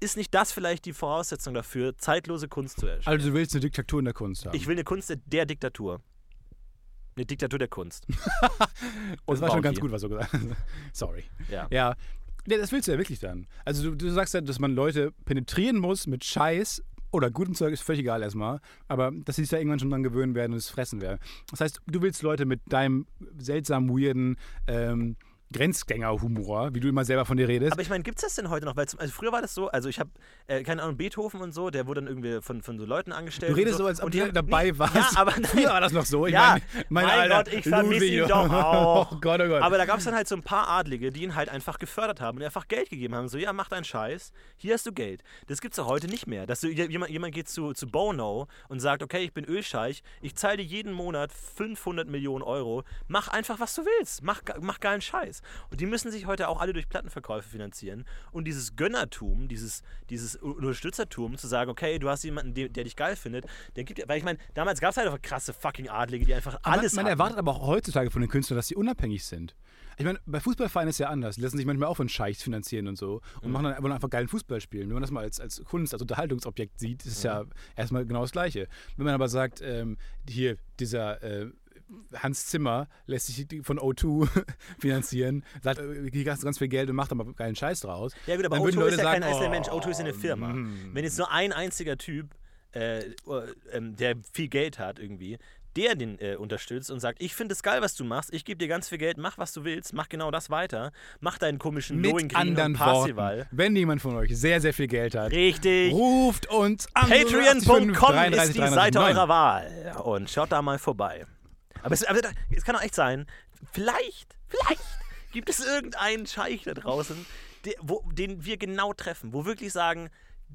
Ist nicht das vielleicht die Voraussetzung dafür, zeitlose Kunst zu erstellen? Also du willst eine Diktatur in der Kunst haben. Ich will eine Kunst der Diktatur. Eine Diktatur der Kunst. das war schon ganz gut, was du gesagt hast. Sorry. Ja. Ja. ja, das willst du ja wirklich dann. Also du, du sagst ja, dass man Leute penetrieren muss mit Scheiß oder gutem Zeug, ist völlig egal erstmal, aber dass sie sich da irgendwann schon dran gewöhnen werden und es fressen werden. Das heißt, du willst Leute mit deinem seltsamen, weirden, ähm, Grenzgänger-Humor, wie du immer selber von dir redest. Aber ich meine, gibt es das denn heute noch? Weil zum, also früher war das so, also ich habe, äh, keine Ahnung, Beethoven und so, der wurde dann irgendwie von, von so Leuten angestellt. du redest so, so, als ob du dabei nee, warst. Ja, aber Früher war das noch so. Ich Ja, meine, mein, mein Alter, Gott, ich vermisse ihn doch auch. Oh Gott, oh Gott. Aber da gab es dann halt so ein paar Adlige, die ihn halt einfach gefördert haben und einfach Geld gegeben haben. So, ja, mach deinen Scheiß, hier hast du Geld. Das gibt's doch heute nicht mehr. Dass du, jemand, jemand geht zu, zu Bono und sagt, okay, ich bin Ölscheich, ich zahle dir jeden Monat 500 Millionen Euro, mach einfach, was du willst. Mach, mach geilen Scheiß. Und die müssen sich heute auch alle durch Plattenverkäufe finanzieren. Und dieses Gönnertum, dieses, dieses Unterstützertum, zu sagen, okay, du hast jemanden, der, der dich geil findet, der gibt weil ich meine, damals gab es halt einfach krasse fucking Adlige, die einfach Aber alles man hatten. erwartet aber auch heutzutage von den Künstlern, dass sie unabhängig sind. Ich meine, bei Fußballvereinen ist ja anders. Die lassen sich manchmal auch von Scheichs finanzieren und so und Mhm. machen dann wollen einfach geilen Fußball spielen. Wenn man das mal als, als Kunst, als Unterhaltungsobjekt sieht, ist es ja erstmal genau das Gleiche. Wenn man aber sagt, ähm, hier, dieser äh, Hans Zimmer lässt sich von O2 finanzieren, sagt, äh, hier hast du ganz viel Geld und macht aber geilen Scheiß draus. Ja gut, aber Dann O2 würden ist Leute ja kein sagen, einzelner oh, Mensch, O2 ist eine Firma. mm. Wenn jetzt nur ein einziger Typ, äh, äh, ähm, der viel Geld hat irgendwie, der den äh, unterstützt und sagt, ich finde es geil, was du machst, ich gebe dir ganz viel Geld, mach was du willst, mach genau das weiter, mach deinen komischen Mit Knowing anderen Parsival. Worten, wenn jemand von euch sehr, sehr viel Geld hat, Richtig. ruft uns an. Patreon.com 33, ist die 33, Seite 9. eurer Wahl. Und schaut da mal vorbei. Aber es, aber es kann auch echt sein, vielleicht, vielleicht gibt es irgendeinen Scheich da draußen, der, wo, den wir genau treffen, wo wirklich sagen,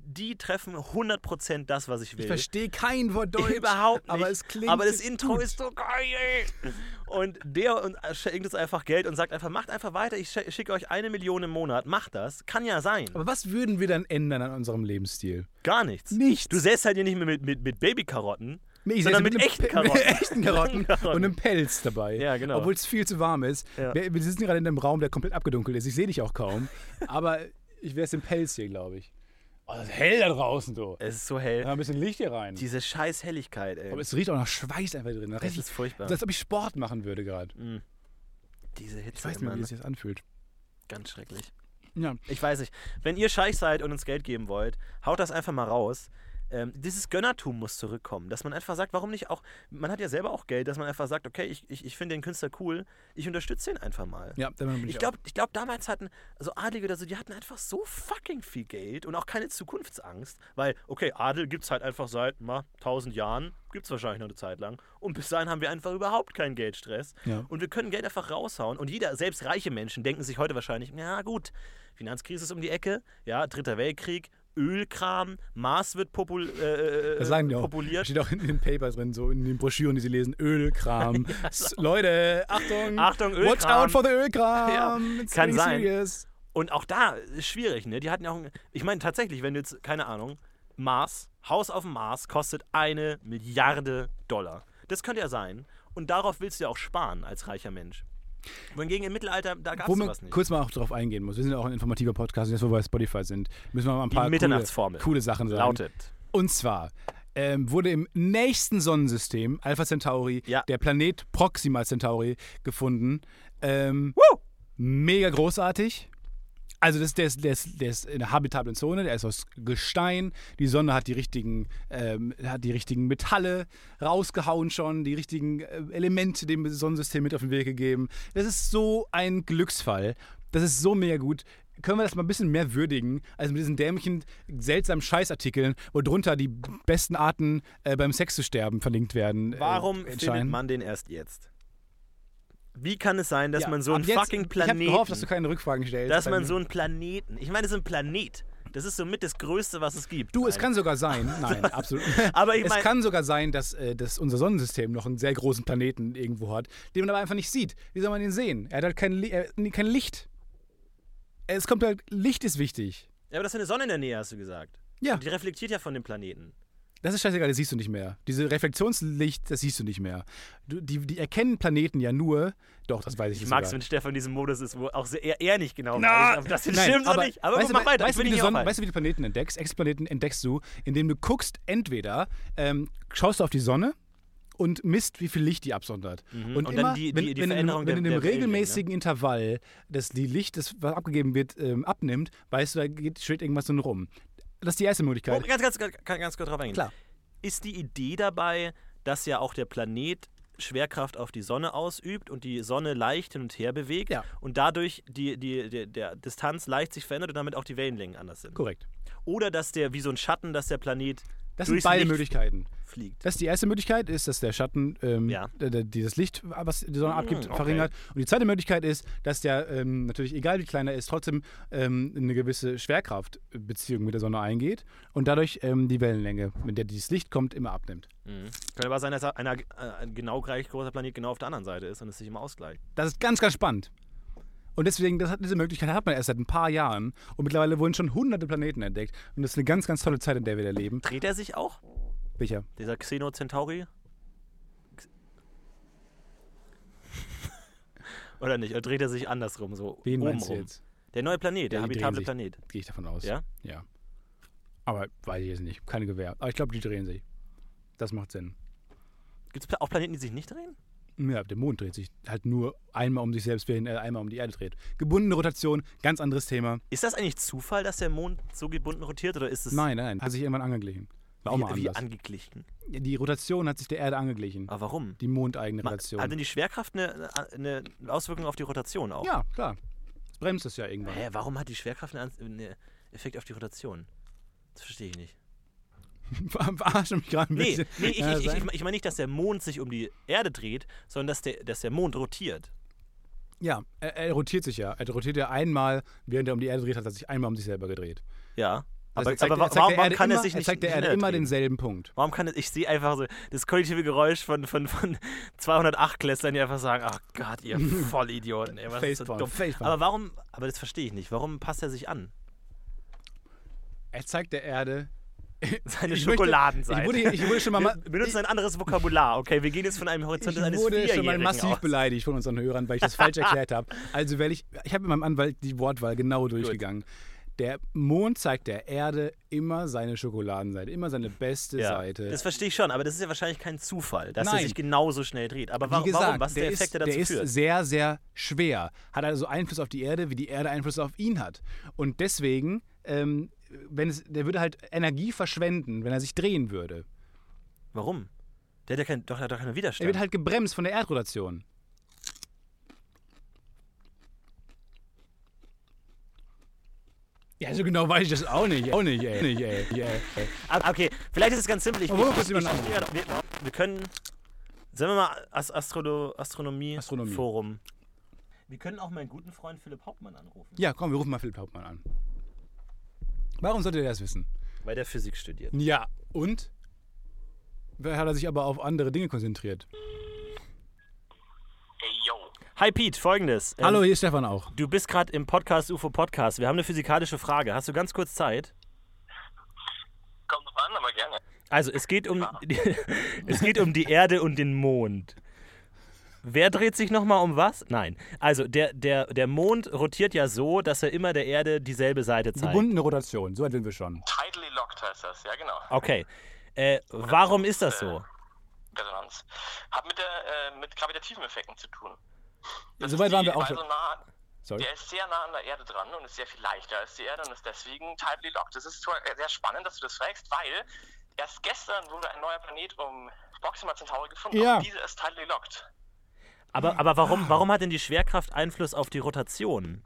die treffen 100% das, was ich will. Ich verstehe kein Wort Deutsch. Überhaupt nicht. Aber es klingt. Aber das Intro gut. ist so geil. Und der und schenkt uns einfach Geld und sagt einfach, macht einfach weiter, ich schicke euch eine Million im Monat. Macht das. Kann ja sein. Aber was würden wir dann ändern an unserem Lebensstil? Gar nichts. Nichts. Du säst halt hier nicht mehr mit, mit, mit Babykarotten. Nee, ich Sondern mit einem echten Karotten. Mit echten Karotten und einem Pelz dabei. Ja, genau. Obwohl es viel zu warm ist. Ja. Wir, wir sitzen gerade in einem Raum, der komplett abgedunkelt ist. Ich sehe dich auch kaum. Aber ich wäre es im Pelz hier, glaube ich. Oh, das ist hell da draußen, du. Es ist so Da hell. ein bisschen Licht hier rein. Diese scheiß Helligkeit, ey. Aber es riecht auch nach Schweiß einfach drin. Das richtig, ist furchtbar. als ob ich Sport machen würde gerade. Mm. Diese Ich Hitze weiß nicht mehr, wie es sich das anfühlt. Ganz schrecklich. Ja. Ich weiß nicht. Wenn ihr Scheich seid und uns Geld geben wollt, haut das einfach mal raus. Ähm, dieses Gönnertum muss zurückkommen, dass man einfach sagt, warum nicht auch, man hat ja selber auch Geld, dass man einfach sagt, okay, ich, ich, ich finde den Künstler cool, ich unterstütze ihn einfach mal. Ja, dann bin ich, Ich glaube, ich glaub, damals hatten, also Adlige oder so, die hatten einfach so fucking viel Geld und auch keine Zukunftsangst, weil, okay, Adel gibt es halt einfach seit mal 1000 Jahren, gibt es wahrscheinlich noch eine Zeit lang und bis dahin haben wir einfach überhaupt keinen Geldstress Ja. und wir können Geld einfach raushauen und jeder, selbst reiche Menschen, denken sich heute wahrscheinlich, ja gut, Finanzkrise ist um die Ecke, ja, Dritter Weltkrieg, Ölkram, Mars wird popul äh, Das sagen die auch. populiert. Steht auch in den Papers drin, so in den Broschüren, die sie lesen. Ölkram. S- Leute, Achtung. Achtung, Watch Ölkram. out for the Ölkram. Ja, It's kann sein. serious. Und auch da ist schwierig, ne? Die hatten ja auch. Ich meine, tatsächlich, wenn du jetzt, keine Ahnung, Mars, Haus auf dem Mars kostet eine Milliarde Dollar. Das könnte ja sein. Und darauf willst du ja auch sparen als reicher Mensch. Wohingegen im Mittelalter, da gab es sowas nicht. kurz mal auch drauf eingehen muss. Wir sind ja auch ein informativer Podcast, jetzt wo wir bei Spotify sind, müssen wir mal ein Die paar coole, Mitternachtsformel. coole Sachen sagen. Lautet. Und zwar ähm, wurde im nächsten Sonnensystem, Alpha Centauri, Ja. der Planet Proxima Centauri gefunden. Ähm, Woo! mega großartig. Also das, der, ist, der, ist, der ist in einer habitablen Zone, der ist aus Gestein. Die Sonne hat die richtigen, ähm, hat die richtigen Metalle rausgehauen schon, die richtigen äh, Elemente dem Sonnensystem mit auf den Weg gegeben. Das ist so ein Glücksfall. Das ist so mega gut. Können wir das mal ein bisschen mehr würdigen, als mit diesen dämlichen, seltsamen Scheißartikeln, wo drunter die besten Arten äh, beim Sex zu sterben verlinkt werden. äh, Warum findet man den erst jetzt? Wie kann es sein, dass Ja, man so einen jetzt- fucking Ich habe Planeten. gehofft, dass du keine Rückfragen stellst. dass man so einen Planeten. Ich meine, das ist ein Planet. Das ist somit das Größte, was es gibt. Du, es kann sogar sein, nein, absolut. Aber ich es mein- kann sogar sein, dass, äh, dass unser Sonnensystem noch einen sehr großen Planeten irgendwo hat, den man aber einfach nicht sieht. Wie soll man den sehen? Er hat halt kein, Li äh, kein Licht. Es kommt halt, Licht ist wichtig. Ja, aber das ist eine Sonne in der Nähe, hast du gesagt. Ja, Die reflektiert ja von dem Planeten. Das ist scheißegal, das siehst du nicht mehr. Diese Reflexionslicht, das siehst du nicht mehr. Du, die, die erkennen Planeten ja nur, doch, das weiß ich, Ich jetzt mag es, wenn Stefan in diesem Modus ist, wo auch sehr, er, er nicht genau Na, weiß. ob Das Nein, stimmt oder nicht. Aber weißt, mach du, weiter. weißt, ich du, wie nicht aufhalten. weißt du, wie die Planeten entdeckst? Exoplaneten entdeckst du, indem du guckst, entweder ähm, schaust du auf die Sonne und misst, wie viel Licht die absondert. Mhm, Und, und immer, dann die- wenn, die- die wenn, in, wenn der- in einem Wellenlänge, ne? regelmäßigen Intervall das die Licht, das was abgegeben wird, ähm, abnimmt, weißt du, da geht, schwebt irgendwas drin rum. Das ist die erste Oh, Möglichkeit. ganz, ganz, ganz, kann ganz kurz drauf eingehen. Klar. Ist die Idee dabei, dass ja auch der Planet Schwerkraft auf die Sonne ausübt und die Sonne leicht hin und her bewegt Ja. und dadurch die, die, die, der Distanz leicht sich verändert und damit auch die Wellenlängen anders sind. Korrekt. Oder dass der, wie so ein Schatten, dass der Planet Das sind beide Licht Möglichkeiten. fliegt. Das ist die erste Möglichkeit, ist, dass der Schatten ähm, Ja. dieses Licht, was die Sonne Mm, abgibt, okay. verringert. Und die zweite Möglichkeit ist, dass der ähm, natürlich, egal wie klein er ist, trotzdem ähm, eine gewisse Schwerkraftbeziehung mit der Sonne eingeht und dadurch ähm, die Wellenlänge, mit der dieses Licht kommt, immer abnimmt. Mhm. Könnte aber sein, dass einer, äh, ein genau gleich großer Planet genau auf der anderen Seite ist und es sich immer ausgleicht. Das ist ganz, ganz spannend. Und deswegen, das hat, diese Möglichkeit hat man erst seit ein paar Jahren. Und mittlerweile wurden schon hunderte Planeten entdeckt. Und das ist eine ganz, ganz tolle Zeit, in der wir da leben. Dreht er sich auch? Welcher? Dieser Xeno Centauri? Oder nicht? Oder dreht er sich andersrum, so Wen oben meinst rum? jetzt? Der neue Planet, der Ja, habitable sich. Planet. Gehe ich davon aus. Ja? Ja. Aber weiß ich jetzt nicht. Keine Gewehr. Aber ich glaube, die drehen sich. Das macht Sinn. Gibt es auch Planeten, die sich nicht drehen? Ja, der Mond dreht sich halt nur einmal um sich selbst, während er einmal um die Erde dreht. Gebundene Rotation, ganz anderes Thema. Ist das eigentlich Zufall, dass der Mond so gebunden rotiert oder ist es Nein, nein, hat sich irgendwann angeglichen. War auch mal wie, wie anders. angeglichen? die Rotation hat sich der Erde angeglichen. Aber warum? Die mondeigene Rotation. Hat denn die Schwerkraft eine, eine Auswirkung auf die Rotation auch? ja, klar. Das bremst es ja irgendwann. Hä, warum hat die Schwerkraft einen Effekt auf die Rotation? Das verstehe ich nicht. Verarsche mich gerade ein Nee, bisschen. nee ich, ich, ich, ich, meine nicht, dass der Mond sich um die Erde dreht, sondern dass der, dass der Mond rotiert. Ja, er, er rotiert sich ja. Er rotiert ja einmal, während er um die Erde dreht, hat er sich einmal um sich selber gedreht. Ja. Also Aber, er zeigt, aber er warum, warum kann immer, er sich nicht Er zeigt der Erde immer drehen? denselben Punkt. Warum kann es, ich sehe einfach so das kognitive Geräusch von, von, von 208 Klässlern, die einfach sagen, ach Gott, ihr Vollidioten, ey, was ist so dumm. Aber warum, aber das verstehe ich nicht, warum passt er sich an? Er zeigt der Erde. Seine Ich möchte- Schokoladenseite. Ich wurde, ich wurde schon mal. wir benutzen ein anderes Vokabular, okay? Wir gehen jetzt von einem Horizont Ich eines wurde schon mal massiv aus. beleidigt von unseren Hörern, weil ich das falsch erklärt habe. Also, weil ich, ich habe mit meinem Anwalt die Wortwahl genau durchgegangen. Der Mond zeigt der Erde immer seine Schokoladenseite, immer seine beste Ja, Seite. das verstehe ich schon, aber das ist ja wahrscheinlich kein Zufall, dass er Nein. sich genauso schnell dreht. Aber wa Wie gesagt, warum? Was ist der, der Effekt, der dazu der ist führt? sehr, sehr schwer. Hat also Einfluss auf die Erde, wie die Erde Einfluss auf ihn hat. Und deswegen, ähm, wenn es, der würde halt Energie verschwenden, wenn er sich drehen würde. Warum? Der hat ja kein, doch, der hat doch keinen Er Widerstand. wird halt gebremst von der Erdrotation. Ja, so genau weiß ich das auch nicht. Auch nicht, ey. Nicht, ey. ey, ey. Ah, Okay, vielleicht ist es ganz simpel. Ich, wo ich, kurz ich, jemand ich, wir, wir können, sagen wir mal, As Astrono Astronomie, Astronomie. Forum. Wir können auch meinen guten Freund Philipp Hauptmann anrufen, Ja, komm, wir rufen mal Philipp Hauptmann an. Warum sollte der das wissen? weil der Physik studiert. Ja, und? Wer hat er sich aber auf andere Dinge konzentriert? Hey, yo. Hi Pete, folgendes. Ähm, Hallo, hier ist Stefan auch. Du bist gerade im Podcast UFO Podcast. Wir haben eine physikalische Frage. Hast du ganz kurz Zeit? Kommt drauf an, aber gerne. Also, es geht um, es geht um die Erde und den Mond. Wer dreht sich nochmal um was? Nein. Also, der, der, der Mond rotiert ja so, dass er immer der Erde dieselbe Seite zeigt. Gebundene Rotation, so weit sind wir schon. Tidally locked heißt das, ja genau. Okay. Äh, warum ist das so? Resonanz. Hat mit, der, äh, mit gravitativen Effekten zu tun. Das Soweit ist waren wir auch schon. Nah, Sorry. der ist sehr nah an der Erde dran und ist sehr viel leichter als die Erde und ist deswegen tidally locked. Das ist zwar sehr spannend, dass du das fragst, weil erst gestern wurde ein neuer Planet um Proxima Centauri gefunden Ja. und dieser ist tidally locked. Aber, aber warum, warum hat denn die Schwerkraft Einfluss auf die Rotation?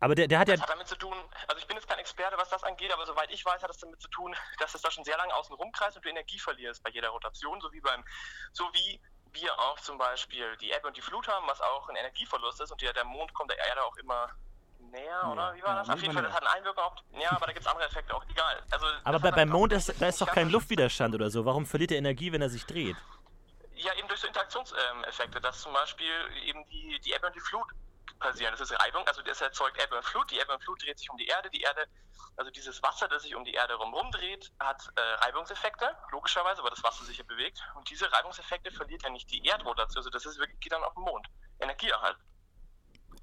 Aber der, der hat ja. Das hat damit zu tun, also ich bin jetzt kein Experte, was das angeht, aber soweit ich weiß, hat es damit zu tun, dass es da schon sehr lange außen rumkreist und du Energie verlierst bei jeder Rotation, so wie beim, so wie wir auch zum Beispiel die Ebbe und die Flut haben, was auch ein Energieverlust ist und der, der Mond kommt der Erde auch immer näher, oder? Wie war ja, das? Auf jeden Fall, das hat einen Einwirkung auf, ja, aber da gibt es andere Effekte auch, egal. Also, Aber das bei, beim Mond ist, da ist doch kein Luftwiderstand oder so. Warum verliert er Energie, wenn er sich dreht? Ja, eben durch so Interaktionseffekte, dass zum Beispiel eben die, die Ebbe und die Flut passieren. Das ist Reibung, also das erzeugt Ebbe und Flut. Die Ebbe und Flut dreht sich um die Erde. Die Erde, also dieses Wasser, das sich um die Erde rum rumdreht, hat äh, Reibungseffekte, logischerweise, weil das Wasser sich ja bewegt. Und diese Reibungseffekte verliert ja nicht die Erdrotation, also das ist wirklich, geht dann auf den Mond. Energieerhalt.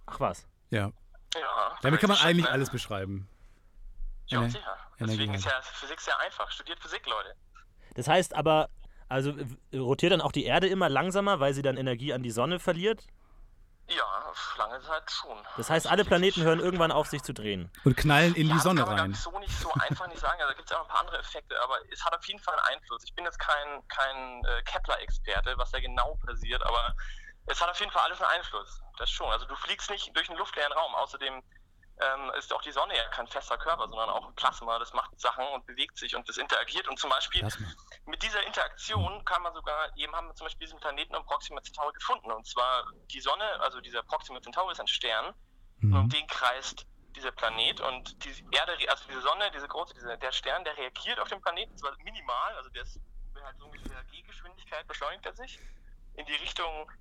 Ach was. Ja. Ja. Damit kann man eigentlich ne? alles beschreiben. Ja, sicher. Deswegen ist ja Physik sehr einfach. Studiert Physik, Leute. Das heißt aber, also w- rotiert dann auch die Erde immer langsamer, weil sie dann Energie an die Sonne verliert? Ja, lange Zeit schon. Das heißt, alle Planeten hören irgendwann auf, sich zu drehen. Und knallen in ja, die Sonne das kann man rein. ich, so nicht so einfach nicht sagen. Also, da gibt es auch ein paar andere Effekte, aber es hat auf jeden Fall einen Einfluss. Ich bin jetzt kein, kein äh, Kepler-Experte, was da genau passiert, aber es hat auf jeden Fall alles einen Einfluss. Das schon. Also du fliegst nicht durch einen luftleeren Raum. Außerdem ähm, ist auch die Sonne ja kein fester Körper, sondern auch ein Plasma. Das macht Sachen und bewegt sich und das interagiert. Und zum Beispiel mit dieser Interaktion kann man sogar, eben haben wir zum Beispiel diesen Planeten um Proxima Centauri gefunden. Und zwar die Sonne, also dieser Proxima Centauri ist ein Stern und um Mhm. den kreist dieser Planet und die Erde, also diese Sonne, diese große, diese, der Stern, der reagiert auf den Planeten, zwar minimal, also der ist halt so ungefähr G-Geschwindigkeit beschleunigt er sich in die Richtung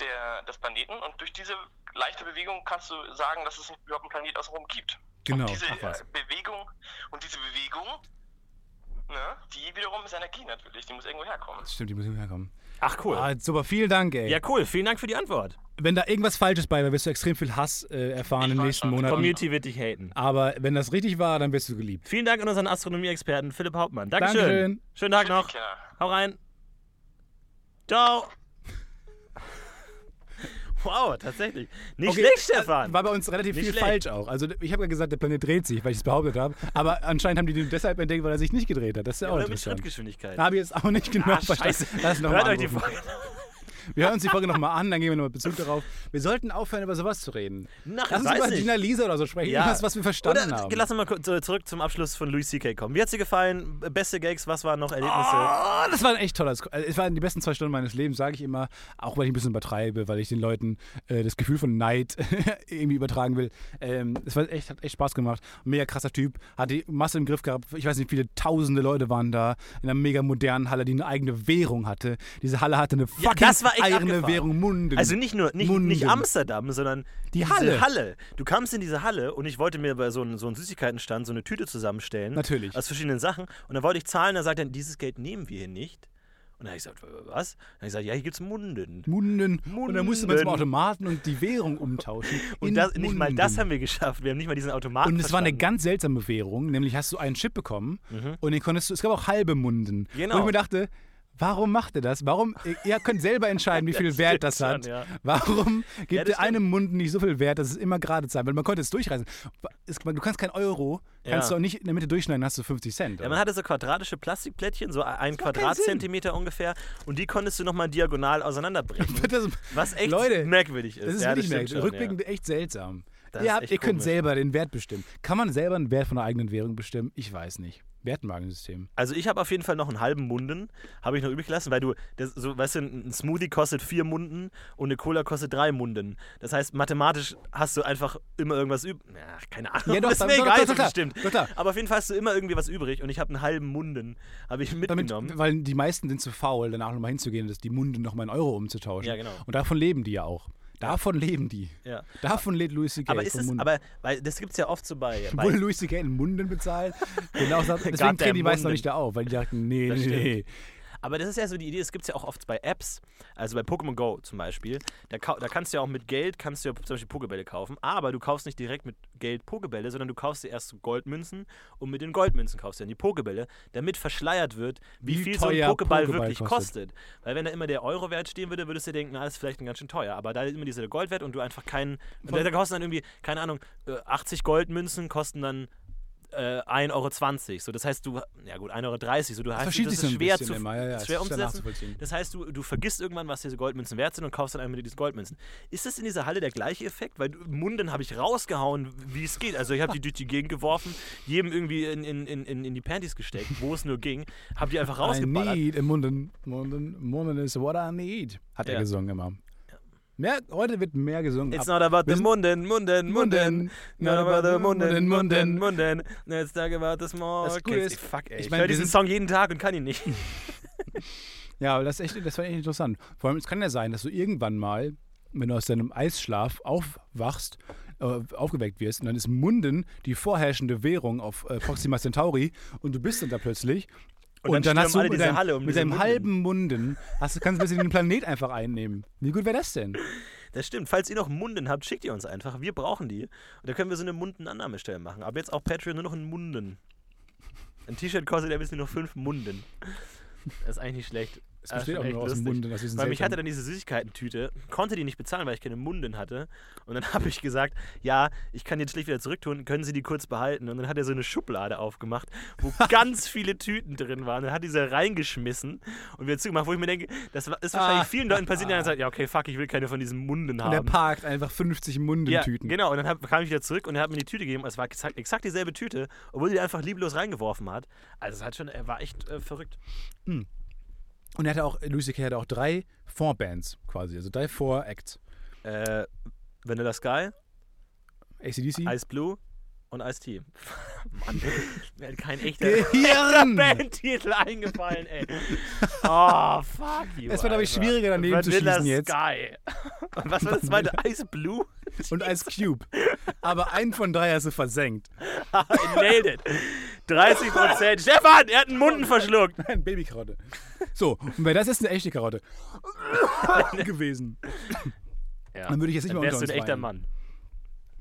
der, des Planeten und durch diese leichte Bewegung kannst du sagen, dass es überhaupt einen Planet außenrum gibt. Genau. Und diese Ach äh, Bewegung und diese Bewegung, ne, die wiederum ist Energie natürlich, die muss irgendwo herkommen. Das stimmt, die muss herkommen. Ach, cool. Ah, super, vielen Dank, ey. Ja, cool. Vielen Dank für die Antwort. Wenn da irgendwas Falsches bei war, wirst du extrem viel Hass äh, erfahren Ich in den weiß nächsten schon. Monaten. Community wird dich haten. Aber wenn das richtig war, dann wirst du geliebt. Vielen Dank an unseren Astronomie-Experten Philipp Hauptmann. Dankeschön. Dankeschön. Schönen Tag noch. Hau rein. Ciao. Wow, tatsächlich. Nicht Okay, schlecht, äh, Stefan. War bei uns relativ Nicht viel schlecht. falsch auch. Also ich habe ja gesagt, der Planet dreht sich, weil ich es behauptet habe. Aber anscheinend haben die den deshalb entdeckt, weil er sich nicht gedreht hat. Das ist ja, auch Oder mit. Schrittgeschwindigkeit. Habe ich jetzt auch nicht genau Ah, verstanden. scheiße. Lass noch Hört euch die. Folge. Wir hören uns die Folge nochmal an, dann geben wir nochmal Bezug darauf. Wir sollten aufhören, über sowas zu reden. Nach, Lass uns über nicht. Gina Lisa oder so sprechen. Ja. Irgendwas, was wir verstanden Oder haben. lass uns mal äh, zurück zum Abschluss von Louis C.K. kommen. Wie hat's dir gefallen? Beste Gags, was waren noch Erlebnisse? Oh, das war ein echt tolles. also, Es waren die besten zwei Stunden meines Lebens, sage ich immer. Auch weil ich ein bisschen übertreibe, weil ich den Leuten äh, das Gefühl von Neid irgendwie übertragen will. Ähm, es war echt, hat echt Spaß gemacht. Mega krasser Typ. Hat die Masse im Griff gehabt. Ich weiß nicht, viele tausende Leute waren da. In einer mega modernen Halle, die eine eigene Währung hatte. Diese Halle hatte eine Ja, fucking das war eigene. Währung. Munden. Also nicht nur nicht, Munden. nicht Amsterdam, sondern Die diese Halle. Halle. Du kamst in diese Halle und ich wollte mir bei so einem so einem Süßigkeitenstand so eine Tüte zusammenstellen. Natürlich. Aus verschiedenen Sachen. Und dann wollte ich zahlen, dann sagt er, dieses Geld nehmen wir hier nicht. Und dann habe ich gesagt, was? Dann habe ich gesagt, ja, hier gibt's Munden. Munden. Und dann musste man zum Munden. Automaten und die Währung umtauschen. Und das, nicht mal das Munden. haben wir geschafft. Wir haben nicht mal diesen Automaten Und es war eine ganz seltsame Währung, nämlich hast du einen Chip bekommen und den konntest du, es gab auch halbe Munden. Genau. Und ich mir dachte, warum macht ihr das? Warum, ihr- könnt selber entscheiden, wie viel Das Wert das hat. schon, ja. Warum gibt Ja, einem Munden nicht so viel Wert, dass es immer gerade sein? Weil man konnte es durchreißen. Du kannst kein Euro, kannst Ja. du auch nicht in der Mitte durchschneiden, hast du 50 Cent. Ja, man hatte so quadratische Plastikplättchen, so ein keinen Quadratzentimeter ungefähr. Und die konntest du nochmal diagonal auseinanderbrechen. das, Was echt Leute, merkwürdig ist. das ist ja, wirklich merkwürdig. schon, Rückblickend echt seltsam. Das ihr habt, ihr könnt selber den Wert bestimmen. Kann man selber einen Wert von einer eigenen Währung bestimmen? Ich weiß nicht. Wertenwagensystem. Also ich habe auf jeden Fall noch einen halben Munden, habe ich noch übrig gelassen, weil du, das, so, weißt du, ein Smoothie kostet vier Munden und eine Cola kostet drei Munden. Das heißt, mathematisch hast du einfach immer irgendwas übrig. Keine Ahnung, Ja, doch, ist doch, mir doch, egal, doch, doch, das stimmt. Doch, klar. Aber auf jeden Fall hast du immer irgendwie was übrig und ich habe einen halben Munden, habe ich Damit, mitgenommen. weil die meisten sind zu faul, danach nochmal hinzugehen, dass die Munden nochmal in Euro umzutauschen. Ja, genau. Und davon leben die ja auch. Davon leben die. ja. Davon lebt Louis C.K. Aber ist es, aber, weil das gibt es ja oft so bei, bei Wurde Louis C.K. in Munden bezahlt? genau, deswegen drehen die meisten noch nicht da auf, weil die dachten, nee, Das nee, nee. Aber das ist ja so die Idee, das gibt es ja auch oft bei Apps, also bei Pokémon Go zum Beispiel. Da, da kannst du ja auch mit Geld, kannst du ja zum Beispiel Pokebälle kaufen, aber du kaufst nicht direkt mit Geld Pokebälle, sondern du kaufst dir erst Goldmünzen und mit den Goldmünzen kaufst du dann die Pokebälle, damit verschleiert wird, wie, Wie viel so ein teuer Pokéball Pokéball wirklich kostet. kostet. Weil wenn da immer der Eurowert stehen würde, würdest du dir denken, na, das ist vielleicht ein ganz schön teuer. Aber da ist immer dieser Goldwert und du einfach keinen, da, da kosten dann irgendwie, keine Ahnung, äh, 80 Goldmünzen kosten dann äh, 1,20 Euro. So, das heißt, du, ja gut, 1,30 Euro. So, du hast, das sich so ist schwer zu, immer. Ja, ja, schwer umzusetzen. Das heißt, du, du vergisst irgendwann, was diese Goldmünzen wert sind und kaufst dann einmal diese Goldmünzen. Ist das in dieser Halle der gleiche Effekt? Weil Munden habe ich rausgehauen, wie es geht. Also ich habe die durch die Gegend geworfen, jedem irgendwie in, in, in, in in die Panties gesteckt, wo es nur ging, habe die einfach I rausgeballert. need a Munden. Munden, Munden is what I need. Hat Ja. er gesungen immer. Mehr, heute wird mehr gesungen. It's Ab- not about the Munden, Munden, Munden. Not about the Munden, Munden, Munden. Let's talk about the small Das cakes. ist, Fuck, ey. ich Ich, höre diesen Song jeden Tag und kann ihn nicht. Ja, aber das, ist echt, das war echt interessant. Vor allem, es kann ja sein, dass du irgendwann mal, wenn du aus deinem Eisschlaf aufwachst, äh, aufgeweckt wirst, und dann ist Munden die vorherrschende Währung auf äh, Proxima Centauri und du bist dann da plötzlich. Und dann hast du mit, diese deinem, Halle um mit deinem Munden. halben Munden, hast, du- kannst du plötzlich den Planet einfach einnehmen. Wie gut wäre das denn? Das stimmt. Falls ihr noch Munden habt, schickt ihr uns einfach. Wir brauchen die. Und da können wir so eine Mundenannahmestelle machen. Aber jetzt auch Patreon nur noch in Munden. Ein T-Shirt kostet ein bisschen nur fünf Munden. Das ist eigentlich nicht schlecht. Es Das ist besteht auch nur aus dem lustig. Mund. und aus diesen Weil mich hatte dann diese Süßigkeiten-Tüte, konnte die nicht bezahlen, weil ich keine Mundin hatte. Und dann habe ich gesagt, ja, ich kann die jetzt schlicht wieder zurücktun, können Sie die kurz behalten? Und dann hat er so eine Schublade aufgemacht, wo ganz viele Tüten drin waren. Dann hat diese reingeschmissen und wieder zugemacht, wo ich mir denke, das ist wahrscheinlich Ah. vielen Leuten passiert, die dann sagen, ja, okay, fuck, ich will keine von diesen Munden Und er haben. parkt einfach 50 Ja, Mundentüten. genau. Und dann hab, kam ich wieder zurück und er hat mir die Tüte gegeben. Es war exakt, exakt dieselbe Tüte, obwohl die einfach lieblos reingeworfen hat. Also es hat schon, er war echt äh, verrückt. Und er hatte auch, Louis C.K. hatte auch drei Vorbands quasi, also drei Vor-Acts. Äh, Vanilla Sky, ACDC. Ice Blue und Ice Tea. Mann, mir hat kein echter Gehirn! Bandtitel eingefallen, ey. Oh, fuck you. Es war, glaube ich, schwieriger daneben zu Vanilla schießen jetzt. Sky. Und was war das zweite? Ice Blue? Und Ice Cube. Aber einen von drei hast du versenkt. I nailed it. 30 Prozent. Stefan, er hat einen Munden verschluckt. Nein, Babykarotte. So, und wäre das jetzt eine echte Karotte gewesen, Ja. dann würde ich jetzt nicht mehr wärst unter du uns ein echter. Mann.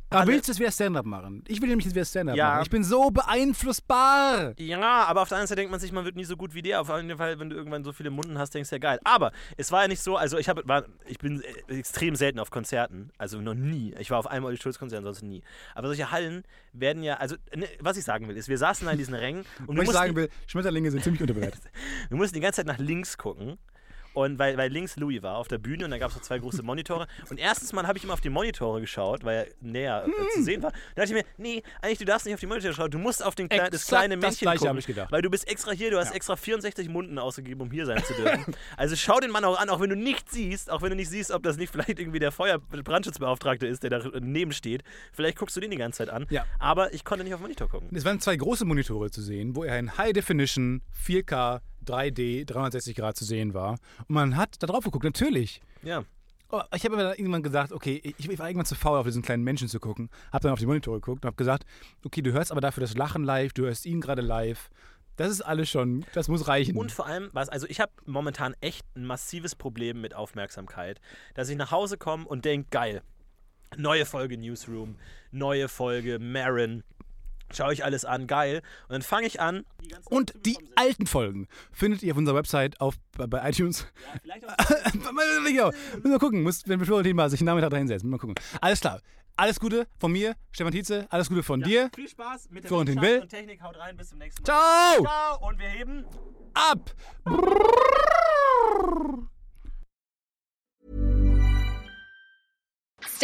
Aber willst du das wieder Stand-Up machen? Ich will nämlich jetzt wieder Stand-Up Ja. machen. Ich bin so beeinflussbar. Ja, aber auf der anderen Seite denkt man sich, man wird nie so gut wie der. Auf jeden Fall, wenn du irgendwann so viele Munden hast, denkst du ja geil. Aber es war ja nicht so, also ich, hab, war, ich bin äh, extrem selten auf Konzerten. Also noch nie. Ich war auf einem Olli Schulz-Konzert, ansonsten nie. Aber solche Hallen werden ja, also ne, was ich sagen will, ist, wir saßen da in diesen Rängen und was ich sagen will, Schmetterlinge sind ziemlich unterbewertet. wir mussten die ganze Zeit nach links gucken. Und weil, weil links Louis war auf der Bühne und da gab es noch zwei große Monitore. Und erstens mal habe ich immer auf die Monitore geschaut, weil er näher äh, zu sehen war. Da dachte ich mir, nee, eigentlich du darfst nicht auf die Monitore schauen, du musst auf den kleinen, das kleine das Männchen Gleiche gucken. habe ich gedacht. Weil du bist extra hier, du hast Ja. extra 64 Munden ausgegeben, um hier sein zu dürfen. also schau den Mann auch an, auch wenn du nicht siehst, auch wenn du nicht siehst, ob das nicht vielleicht irgendwie der Feuerbrandschutzbeauftragte ist, der da neben steht. Vielleicht guckst du den die ganze Zeit an. Ja. Aber ich konnte nicht auf den Monitor gucken. Es waren zwei große Monitore zu sehen, wo er in High Definition 4K 3D 360 Grad zu sehen war. Und man hat da drauf geguckt, natürlich. Ja. Oh, ich habe aber dann irgendwann gesagt, okay, ich, ich war irgendwann zu faul, auf diesen kleinen Menschen zu gucken. Habe dann auf die Monitore geguckt und habe gesagt, okay, du hörst aber dafür das Lachen live, du hörst ihn gerade live. Das ist alles schon, das muss reichen. Und vor allem, was, also ich habe momentan echt ein massives Problem mit Aufmerksamkeit, dass ich nach Hause komme und denke, geil, neue Folge Newsroom, neue Folge Marin, schaue ich alles an, geil. Und dann fange ich an. Und die alten Folgen findet ihr auf unserer Website auf, bei, bei iTunes. Ja, Müssen wir gucken, muss, wenn wir Florentin mal sich einen Nachmittag da hinsetzen. Mal gucken. Alles klar. Alles Gute von mir, Stefan Tietze. Alles Gute von dir. Viel Spaß mit der Florentin Will. und Technik. Haut rein, bis zum nächsten Mal. Ciao! Ciao und wir heben. Ab!